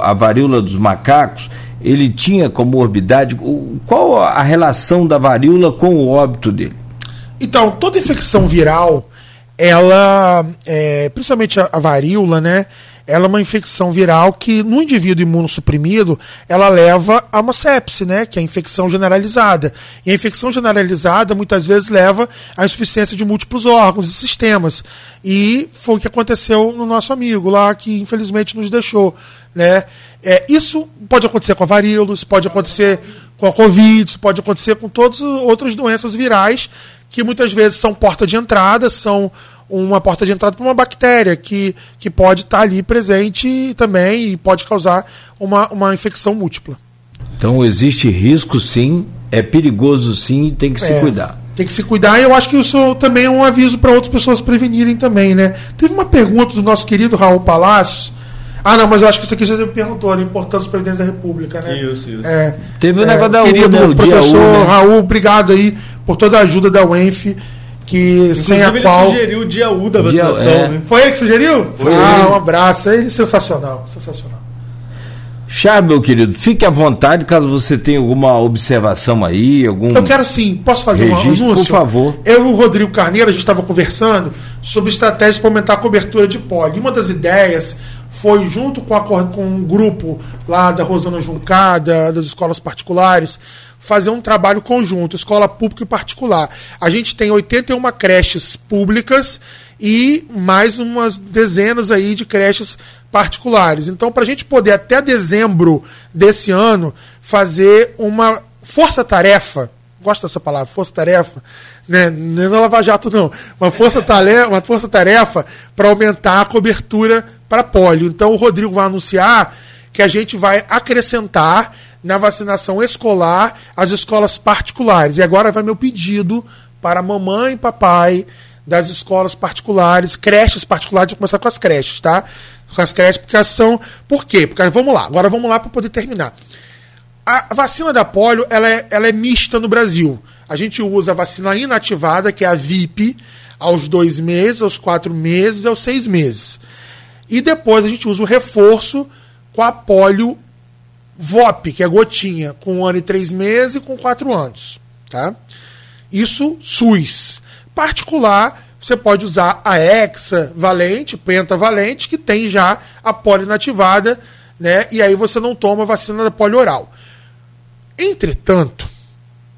a varíola dos macacos? Ele tinha comorbidade? Qual a relação da varíola com o óbito dele? Então, toda infecção viral, ela, é, principalmente a, a varíola, né? ela é uma infecção viral que, no indivíduo imunossuprimido, ela leva a uma sepse, né? que é a infecção generalizada. E a infecção generalizada muitas vezes leva à insuficiência de múltiplos órgãos e sistemas. E foi o que aconteceu no nosso amigo lá, que infelizmente nos deixou. Né? É, isso pode acontecer com a varíola, isso pode acontecer com a Covid, isso pode acontecer com todas outras doenças virais que muitas vezes são porta de entrada, são uma porta de entrada para uma bactéria que, que pode estar ali presente também e pode causar uma, uma infecção múltipla. Então existe risco sim, é perigoso sim, tem que se é, cuidar. Tem que se cuidar e eu acho que isso também é um aviso para outras pessoas prevenirem também, né? Teve uma pergunta do nosso querido Raul Palácios. Ah, não, mas eu acho que isso aqui já me perguntou, a importância do presidente da República, né? Isso, isso. É, Teve o é, negócio da querido U, né? professor U, né? Raul, obrigado aí por toda a ajuda da UENF que Inclusive, sem a ele qual. Ele sugeriu o dia U da vacinação, dia, é. né? Foi ele que sugeriu? Foi ah, ele. um abraço. Ele é sensacional, sensacional. Chá, meu querido, fique à vontade caso você tenha alguma observação aí, algum. Eu quero sim, posso fazer registro, um anúncio? Por favor. Eu e o Rodrigo Carneiro, a gente estava conversando sobre estratégias para aumentar a cobertura de poli. Uma das ideias foi, junto com, a, com um grupo lá da Rosana Juncada, das escolas particulares, fazer um trabalho conjunto, escola pública e particular. A gente tem 81 creches públicas e mais umas dezenas aí de creches particulares. Então, para a gente poder até dezembro desse ano fazer uma força-tarefa, gosto dessa palavra, força-tarefa, né? não é Lava Jato não, uma força-tarefa uma força -tarefa para aumentar a cobertura para polio. Então, o Rodrigo vai anunciar que a gente vai acrescentar na vacinação escolar as escolas particulares. E agora vai meu pedido para mamãe e papai das escolas particulares, creches particulares, vou começar com as creches, tá? Com as creches, porque são. Por quê? Porque vamos lá, agora vamos lá para poder terminar. A vacina da polio ela é, ela é mista no Brasil. A gente usa a vacina inativada, que é a VIP, aos dois meses, aos quatro meses, aos seis meses. E depois a gente usa o reforço com a polio VOP, que é gotinha, com um ano e três meses e com quatro anos. Tá? Isso SUS. Particular, você pode usar a Hexa Valente, Pentavalente, que tem já a polinativada, né? E aí você não toma a vacina da polioral. Entretanto,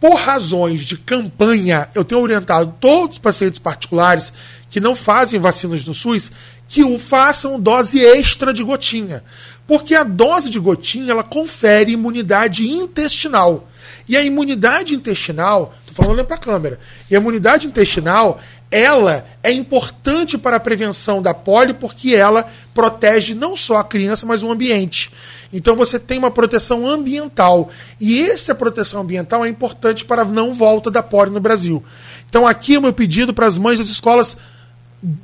por razões de campanha, eu tenho orientado todos os pacientes particulares que não fazem vacinas no SUS que o façam dose extra de gotinha. Porque a dose de gotinha ela confere imunidade intestinal. E a imunidade intestinal, estou falando para a câmera. E a imunidade intestinal, ela é importante para a prevenção da polio porque ela protege não só a criança, mas o ambiente. Então você tem uma proteção ambiental. E essa proteção ambiental é importante para a não volta da polio no Brasil. Então aqui é o meu pedido para as mães das escolas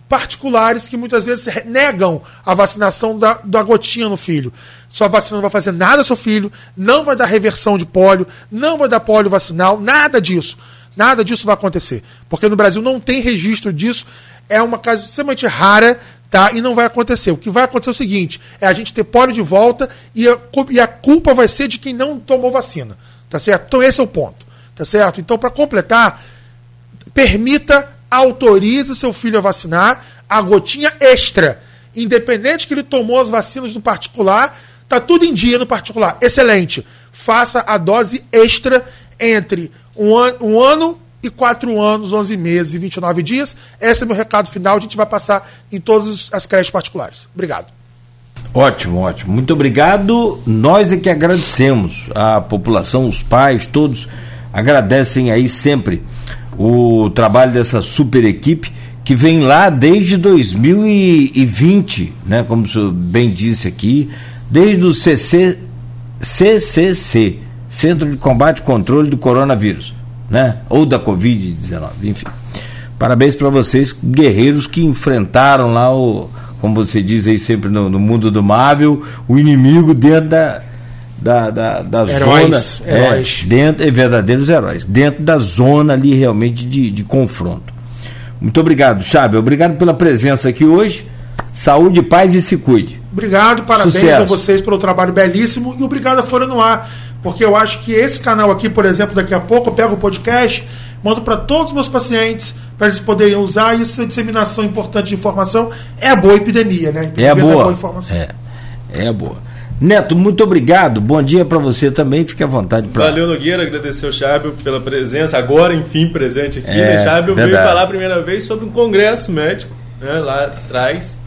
particulares que muitas vezes negam a vacinação da, da gotinha no filho. Sua vacina não vai fazer nada ao seu filho, não vai dar reversão de pólio, não vai dar pólio vacinal, nada disso. Nada disso vai acontecer. Porque no Brasil não tem registro disso. É uma coisa extremamente rara, tá? E não vai acontecer. O que vai acontecer é o seguinte: é a gente ter pólio de volta e a, e a culpa vai ser de quem não tomou vacina. Tá certo? Então esse é o ponto. Tá certo? Então, para completar, permita autorize seu filho a vacinar a gotinha extra. Independente que ele tomou as vacinas no particular, tá tudo em dia no particular. Excelente. Faça a dose extra entre um, an um ano e quatro anos, 11 meses e 29 dias. Esse é meu recado final. A gente vai passar em todas as creches particulares. Obrigado. Ótimo, ótimo. Muito obrigado. Nós é que agradecemos. A população, os pais, todos agradecem aí sempre o trabalho dessa super equipe que vem lá desde 2020, né, como o senhor bem disse aqui, desde o CC, CCC, Centro de Combate e Controle do Coronavírus, né, ou da Covid-19, enfim. Parabéns para vocês, guerreiros que enfrentaram lá o, como você diz aí sempre no, no mundo do Marvel, o inimigo dentro da, da, da, da heróis, zona. É, heróis. É, dentro, é, verdadeiros heróis. Dentro da zona ali realmente de, de confronto. Muito obrigado, Chábio. Obrigado pela presença aqui hoje. Saúde, paz e se cuide. Obrigado, parabéns Sucesso. a vocês pelo trabalho belíssimo e obrigado a Fora no Ar, porque eu acho que esse canal aqui, por exemplo, daqui a pouco eu pego o podcast, mando para todos os meus pacientes para eles poderem usar e essa disseminação importante de informação é a boa epidemia, né? Epidemia é a boa. boa informação. É, é a boa. Neto, muito obrigado. Bom dia para você também. Fique à vontade. Pra... Valeu, Nogueira. Agradecer ao Chábio pela presença. Agora, enfim, presente aqui. É, né? Chábio veio falar a primeira vez sobre um congresso médico né, lá atrás.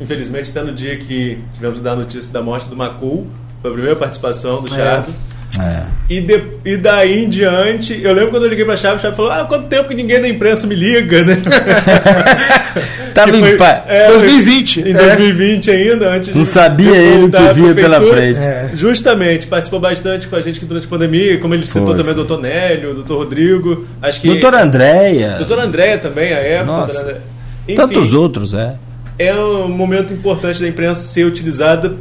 Infelizmente, está no dia que tivemos dar a notícia da morte do Macul. Foi a primeira participação do Chábio. É. É. E, de, e daí em diante, eu lembro quando eu liguei pra Chave, a Chave falou: Ah, quanto tempo que ninguém da imprensa me liga, né? tá no foi, é, 2020. Em 2020 é. ainda, antes Não de, sabia de ele o que via pela frente. É. Justamente, participou bastante com a gente durante a pandemia, como ele citou também o doutor Nélio, o doutor Rodrigo. Acho que. Doutora Andréia. Doutora Andréia também, a época. Nossa. Enfim, Tantos outros, é é um momento importante da imprensa ser utilizada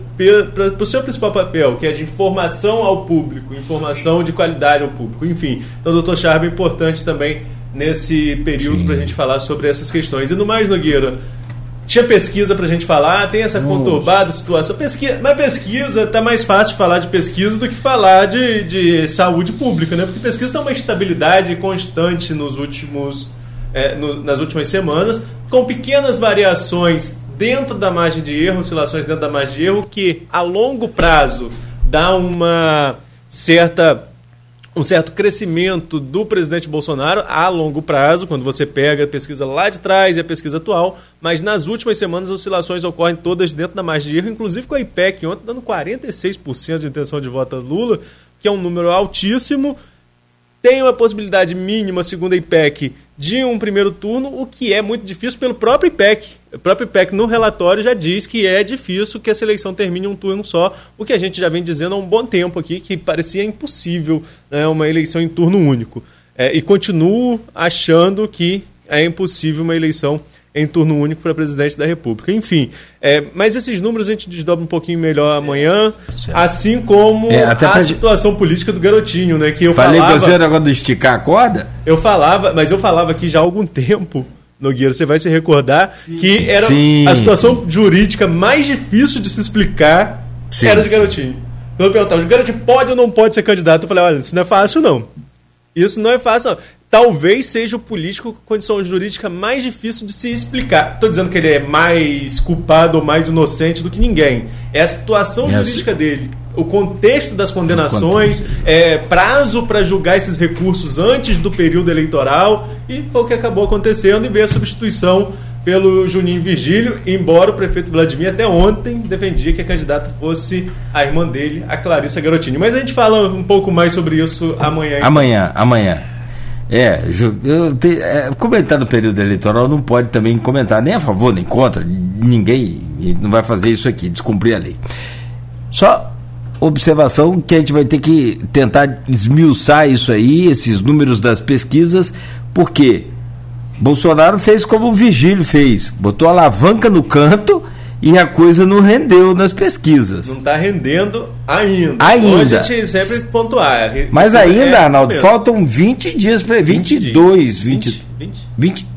para o seu principal papel, que é de informação ao público, informação de qualidade ao público. Enfim, então, doutor Charme é importante também nesse período para a gente falar sobre essas questões. E no mais, Nogueira, tinha pesquisa para a gente falar, tem essa conturbada situação. Pesquisa, mas pesquisa está mais fácil falar de pesquisa do que falar de, de saúde pública, né? Porque pesquisa tem uma estabilidade constante nos últimos, é, no, nas últimas semanas com pequenas variações dentro da margem de erro, oscilações dentro da margem de erro, que a longo prazo dá uma certa um certo crescimento do presidente Bolsonaro a longo prazo, quando você pega a pesquisa lá de trás e a pesquisa atual, mas nas últimas semanas as oscilações ocorrem todas dentro da margem de erro, inclusive com a IPEC ontem dando 46% de intenção de voto a Lula, que é um número altíssimo, tem uma possibilidade mínima, segundo a IPEC, de um primeiro turno, o que é muito difícil pelo próprio IPEC. O próprio IPEC, no relatório, já diz que é difícil que essa eleição termine um turno só, o que a gente já vem dizendo há um bom tempo aqui, que parecia impossível né, uma eleição em turno único. É, e continuo achando que é impossível uma eleição em turno único para presidente da República. Enfim, é, mas esses números a gente desdobra um pouquinho melhor amanhã, certo. assim como é, a pra... situação política do garotinho, né? Que eu Falei falava. Você agora de esticar a corda? Eu falava, mas eu falava aqui já há algum tempo. Nogueira, você vai se recordar Sim. que era Sim. a situação jurídica mais difícil de se explicar Sim. era de garotinho. Então eu perguntava, o garotinho pode ou não pode ser candidato? Eu falei, olha, isso não é fácil não. Isso não é fácil. Não talvez seja o político com condição jurídica mais difícil de se explicar. Estou dizendo que ele é mais culpado ou mais inocente do que ninguém. É a situação jurídica dele. O contexto das condenações, é, prazo para julgar esses recursos antes do período eleitoral, e foi o que acabou acontecendo e veio a substituição pelo Juninho Virgílio, embora o prefeito Vladimir até ontem defendia que a candidata fosse a irmã dele, a Clarissa Garotini. Mas a gente fala um pouco mais sobre isso amanhã. Amanhã, amanhã. É, te, é, comentar no período eleitoral não pode também comentar nem a favor nem contra, ninguém não vai fazer isso aqui, descumprir a lei. Só observação que a gente vai ter que tentar esmiuçar isso aí, esses números das pesquisas, porque Bolsonaro fez como o Vigílio fez, botou a alavanca no canto e a coisa não rendeu nas pesquisas. Não está rendendo ainda. Ainda. a gente sempre pontuar. Mas ainda, é Arnaldo, faltam 20 dias para 22, 20, 20, 20,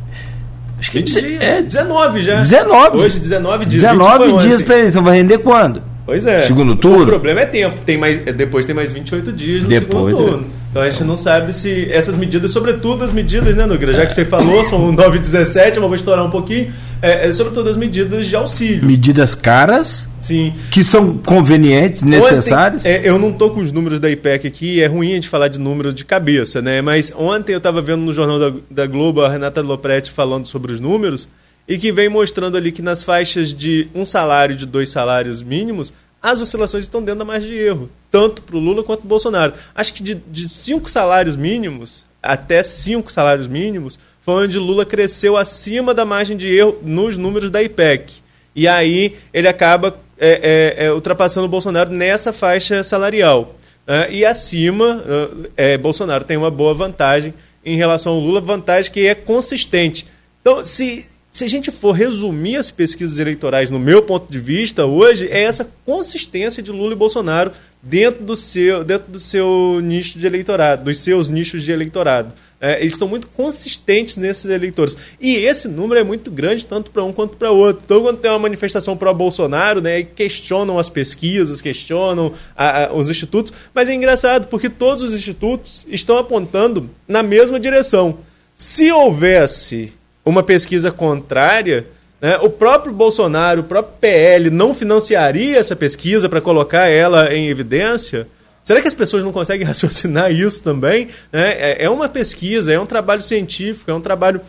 Acho que 20 dias. É, 19 já. 19. Hoje 19 dias. 19 dias para eleição. Vai render quando? Pois é. Segundo turno? O problema é tempo. Tem mais, depois tem mais 28 dias no depois, segundo turno. Então a gente não sabe se essas medidas, sobretudo as medidas, né, Nugra? Já que você falou, são 9 e 17, mas vou estourar um pouquinho. É, é, sobretudo as medidas de auxílio. Medidas caras. Sim. Que são convenientes, necessárias. Ontem, é, eu não estou com os números da IPEC aqui, é ruim a gente falar de números de cabeça, né? Mas ontem eu estava vendo no Jornal da, da Globo a Renata Lopretti falando sobre os números e que vem mostrando ali que nas faixas de um salário de dois salários mínimos, as oscilações estão dentro da margem de erro, tanto para o Lula quanto para o Bolsonaro. Acho que de, de cinco salários mínimos, até cinco salários mínimos, foi onde Lula cresceu acima da margem de erro nos números da IPEC. E aí ele acaba é, é, é, ultrapassando o Bolsonaro nessa faixa salarial. Uh, e acima, uh, Bolsonaro tem uma boa vantagem em relação ao Lula, vantagem que é consistente. Então, se, se a gente for resumir as pesquisas eleitorais, no meu ponto de vista, hoje, é essa consistência de Lula e Bolsonaro dentro do seu, dentro do seu nicho de eleitorado, dos seus nichos de eleitorado. É, eles estão muito consistentes nesses eleitores. E esse número é muito grande, tanto para um quanto para outro. Então, quando tem uma manifestação pró-Bolsonaro, né, questionam as pesquisas, questionam a, a, os institutos, mas é engraçado, porque todos os institutos estão apontando na mesma direção. Se houvesse uma pesquisa contrária, né, o próprio Bolsonaro, o próprio PL, não financiaria essa pesquisa para colocar ela em evidência. Será que as pessoas não conseguem raciocinar isso também? É, é uma pesquisa, é um trabalho científico, é um trabalho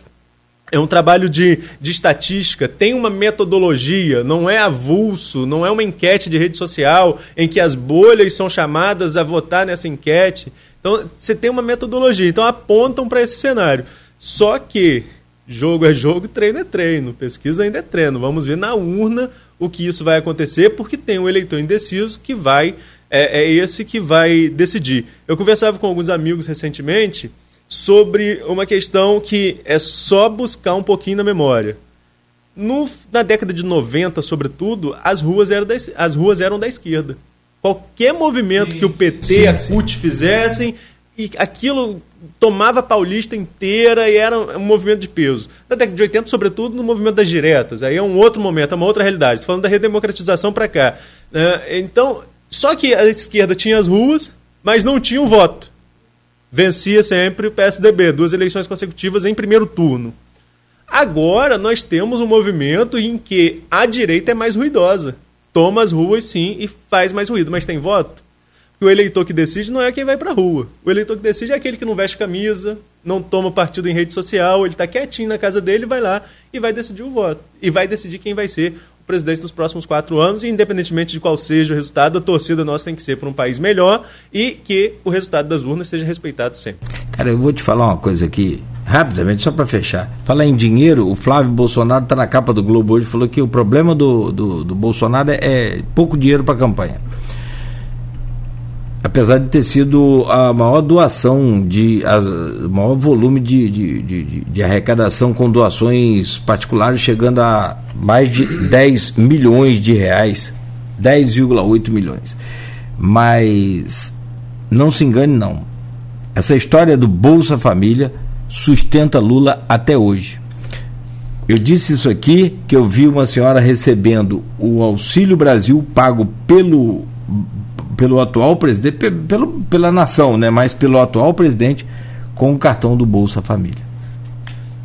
é um trabalho de, de estatística, tem uma metodologia, não é avulso, não é uma enquete de rede social em que as bolhas são chamadas a votar nessa enquete. Então, você tem uma metodologia, então apontam para esse cenário. Só que jogo é jogo, treino é treino, pesquisa ainda é treino. Vamos ver na urna o que isso vai acontecer, porque tem um eleitor indeciso que vai é, é esse que vai decidir. Eu conversava com alguns amigos recentemente sobre uma questão que é só buscar um pouquinho na memória. No, na década de 90, sobretudo, as ruas eram da, as ruas eram da esquerda. Qualquer movimento sim, que o PT sim, a CUT sim. fizessem, e aquilo tomava a Paulista inteira e era um movimento de peso. Na década de 80, sobretudo, no movimento das diretas. Aí é um outro momento, é uma outra realidade. Estou falando da redemocratização para cá. Né? Então, só que a esquerda tinha as ruas, mas não tinha o voto. Vencia sempre o PSDB, duas eleições consecutivas em primeiro turno. Agora nós temos um movimento em que a direita é mais ruidosa. Toma as ruas sim e faz mais ruído, mas tem voto? Porque o eleitor que decide não é quem vai para a rua. O eleitor que decide é aquele que não veste camisa, não toma partido em rede social, ele está quietinho na casa dele, vai lá e vai decidir o voto. E vai decidir quem vai ser presidente nos próximos quatro anos, e independentemente de qual seja o resultado, a torcida nossa tem que ser para um país melhor e que o resultado das urnas seja respeitado sempre. Cara, eu vou te falar uma coisa aqui, rapidamente, só para fechar. Falar em dinheiro, o Flávio Bolsonaro está na capa do Globo hoje, falou que o problema do, do, do Bolsonaro é, é pouco dinheiro para a campanha apesar de ter sido a maior doação, de, a, maior volume de, de, de, de, arrecadação com doações particulares, chegando a mais de 10 milhões de reais, 10,8 milhões. Mas não se engane, não. Essa história do Bolsa Família sustenta Lula até hoje. Eu disse isso aqui que eu vi uma senhora recebendo o Auxílio Brasil pago pelo pelo atual presidente, pelo, pela nação, né? Mas pelo atual presidente com o cartão do Bolsa Família.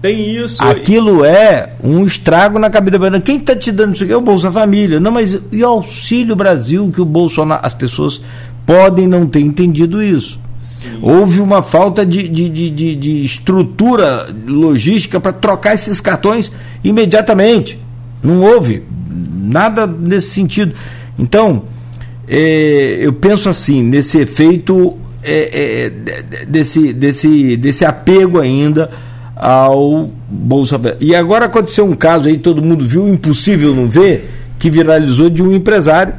Tem isso. Aquilo é um estrago na cabeça da Quem está te dando isso aqui é o Bolsa Família. Não, mas e o Auxílio Brasil que o Bolsonaro. As pessoas podem não ter entendido isso. Sim. Houve uma falta de, de, de, de estrutura logística para trocar esses cartões imediatamente. Não houve nada nesse sentido. Então, é, eu penso assim, nesse efeito é, é, desse, desse, desse apego ainda ao Bolsa E agora aconteceu um caso aí, todo mundo viu, impossível não ver, que viralizou de um empresário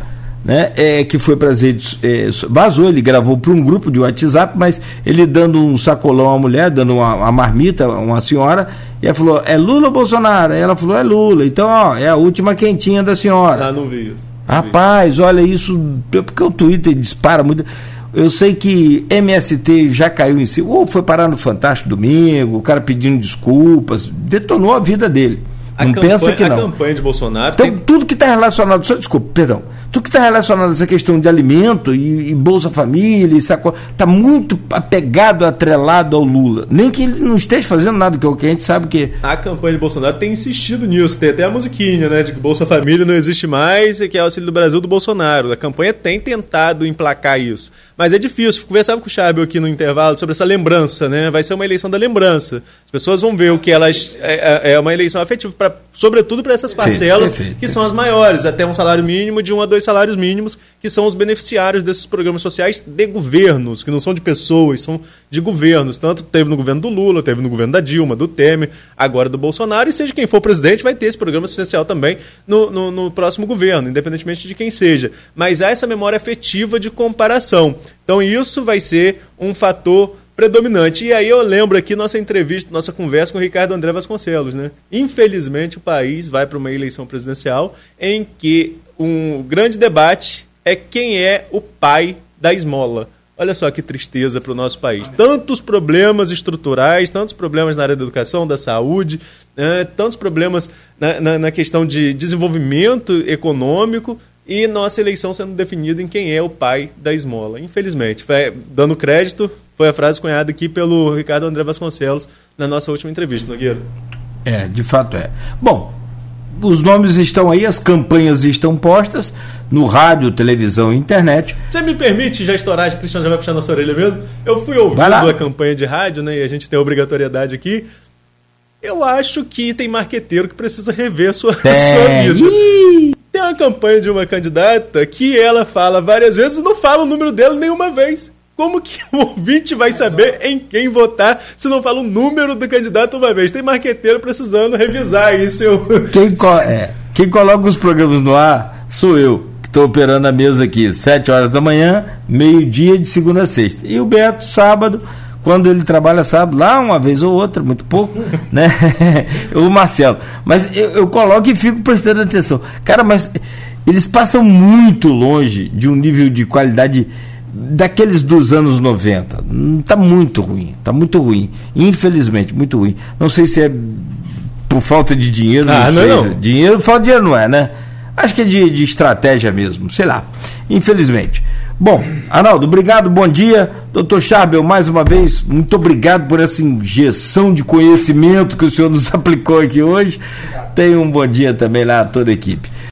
né, é, que foi para as redes, é, vazou, ele gravou para um grupo de WhatsApp, mas ele dando um sacolão à mulher, dando uma, uma marmita uma senhora, e ela falou, é Lula ou Bolsonaro? Aí ela falou, é Lula, então ó, é a última quentinha da senhora. Ah, não vi isso. Rapaz, olha isso, porque o Twitter dispara muito. Eu sei que MST já caiu em si, ou foi parar no Fantástico Domingo, o cara pedindo desculpas, detonou a vida dele. A não campanha, pensa que não. A campanha de Bolsonaro. Então, tem... tudo que está relacionado. Só, desculpa, perdão. Tudo que está relacionado a essa questão de alimento e, e Bolsa Família, está muito apegado, atrelado ao Lula. Nem que ele não esteja fazendo nada, que é o que a gente sabe que. A campanha de Bolsonaro tem insistido nisso. Tem até a musiquinha, né? De que Bolsa Família não existe mais e que é o auxílio do Brasil do Bolsonaro. A campanha tem tentado emplacar isso. Mas é difícil. Conversava com o Chábio aqui no intervalo sobre essa lembrança, né? Vai ser uma eleição da lembrança. As pessoas vão ver o que elas. É, é, é uma eleição afetiva pra, sobretudo para essas parcelas que são as maiores, até um salário mínimo de um a dois salários mínimos, que são os beneficiários desses programas sociais de governos, que não são de pessoas, são de governos. Tanto teve no governo do Lula, teve no governo da Dilma, do Temer, agora do Bolsonaro, e seja quem for presidente, vai ter esse programa assistencial também no, no, no próximo governo, independentemente de quem seja. Mas há essa memória afetiva de comparação. Então isso vai ser um fator predominante. E aí eu lembro aqui nossa entrevista, nossa conversa com o Ricardo André Vasconcelos, né? Infelizmente o país vai para uma eleição presidencial em que um grande debate é quem é o pai da esmola. Olha só que tristeza para o nosso país. Tantos problemas estruturais, tantos problemas na área da educação, da saúde, né? tantos problemas na, na, na questão de desenvolvimento econômico, e nossa eleição sendo definida em quem é o pai da esmola. Infelizmente, foi, dando crédito, foi a frase cunhada aqui pelo Ricardo André Vasconcelos na nossa última entrevista, Nogueira. É, de fato é. Bom, os nomes estão aí, as campanhas estão postas no rádio, televisão e internet. Você me permite já estourar, a Cristiano já vai puxar nossa orelha mesmo? Eu fui ouvindo a campanha de rádio, né? E a gente tem a obrigatoriedade aqui. Eu acho que tem marqueteiro que precisa rever a sua, a sua vida. Ih! Uma campanha de uma candidata que ela fala várias vezes e não fala o número dela nenhuma vez. Como que o ouvinte vai saber em quem votar se não fala o número do candidato uma vez? Tem marqueteiro precisando revisar isso. Quem, co é, quem coloca os programas no ar sou eu, que estou operando a mesa aqui, 7 horas da manhã, meio-dia de segunda a sexta. E o Beto, sábado, quando ele trabalha sábado, lá uma vez ou outra, muito pouco, né? o Marcelo. Mas eu, eu coloco e fico prestando atenção. Cara, mas eles passam muito longe de um nível de qualidade daqueles dos anos 90. Está muito ruim, está muito ruim. Infelizmente, muito ruim. Não sei se é por falta de dinheiro. Ah, não, não, não. Dinheiro, falta de dinheiro não é, né? Acho que é de, de estratégia mesmo, sei lá. Infelizmente. Bom, Arnaldo, obrigado, bom dia. Doutor Charbel, mais uma vez, muito obrigado por essa injeção de conhecimento que o senhor nos aplicou aqui hoje. Tenha um bom dia também lá a toda a equipe.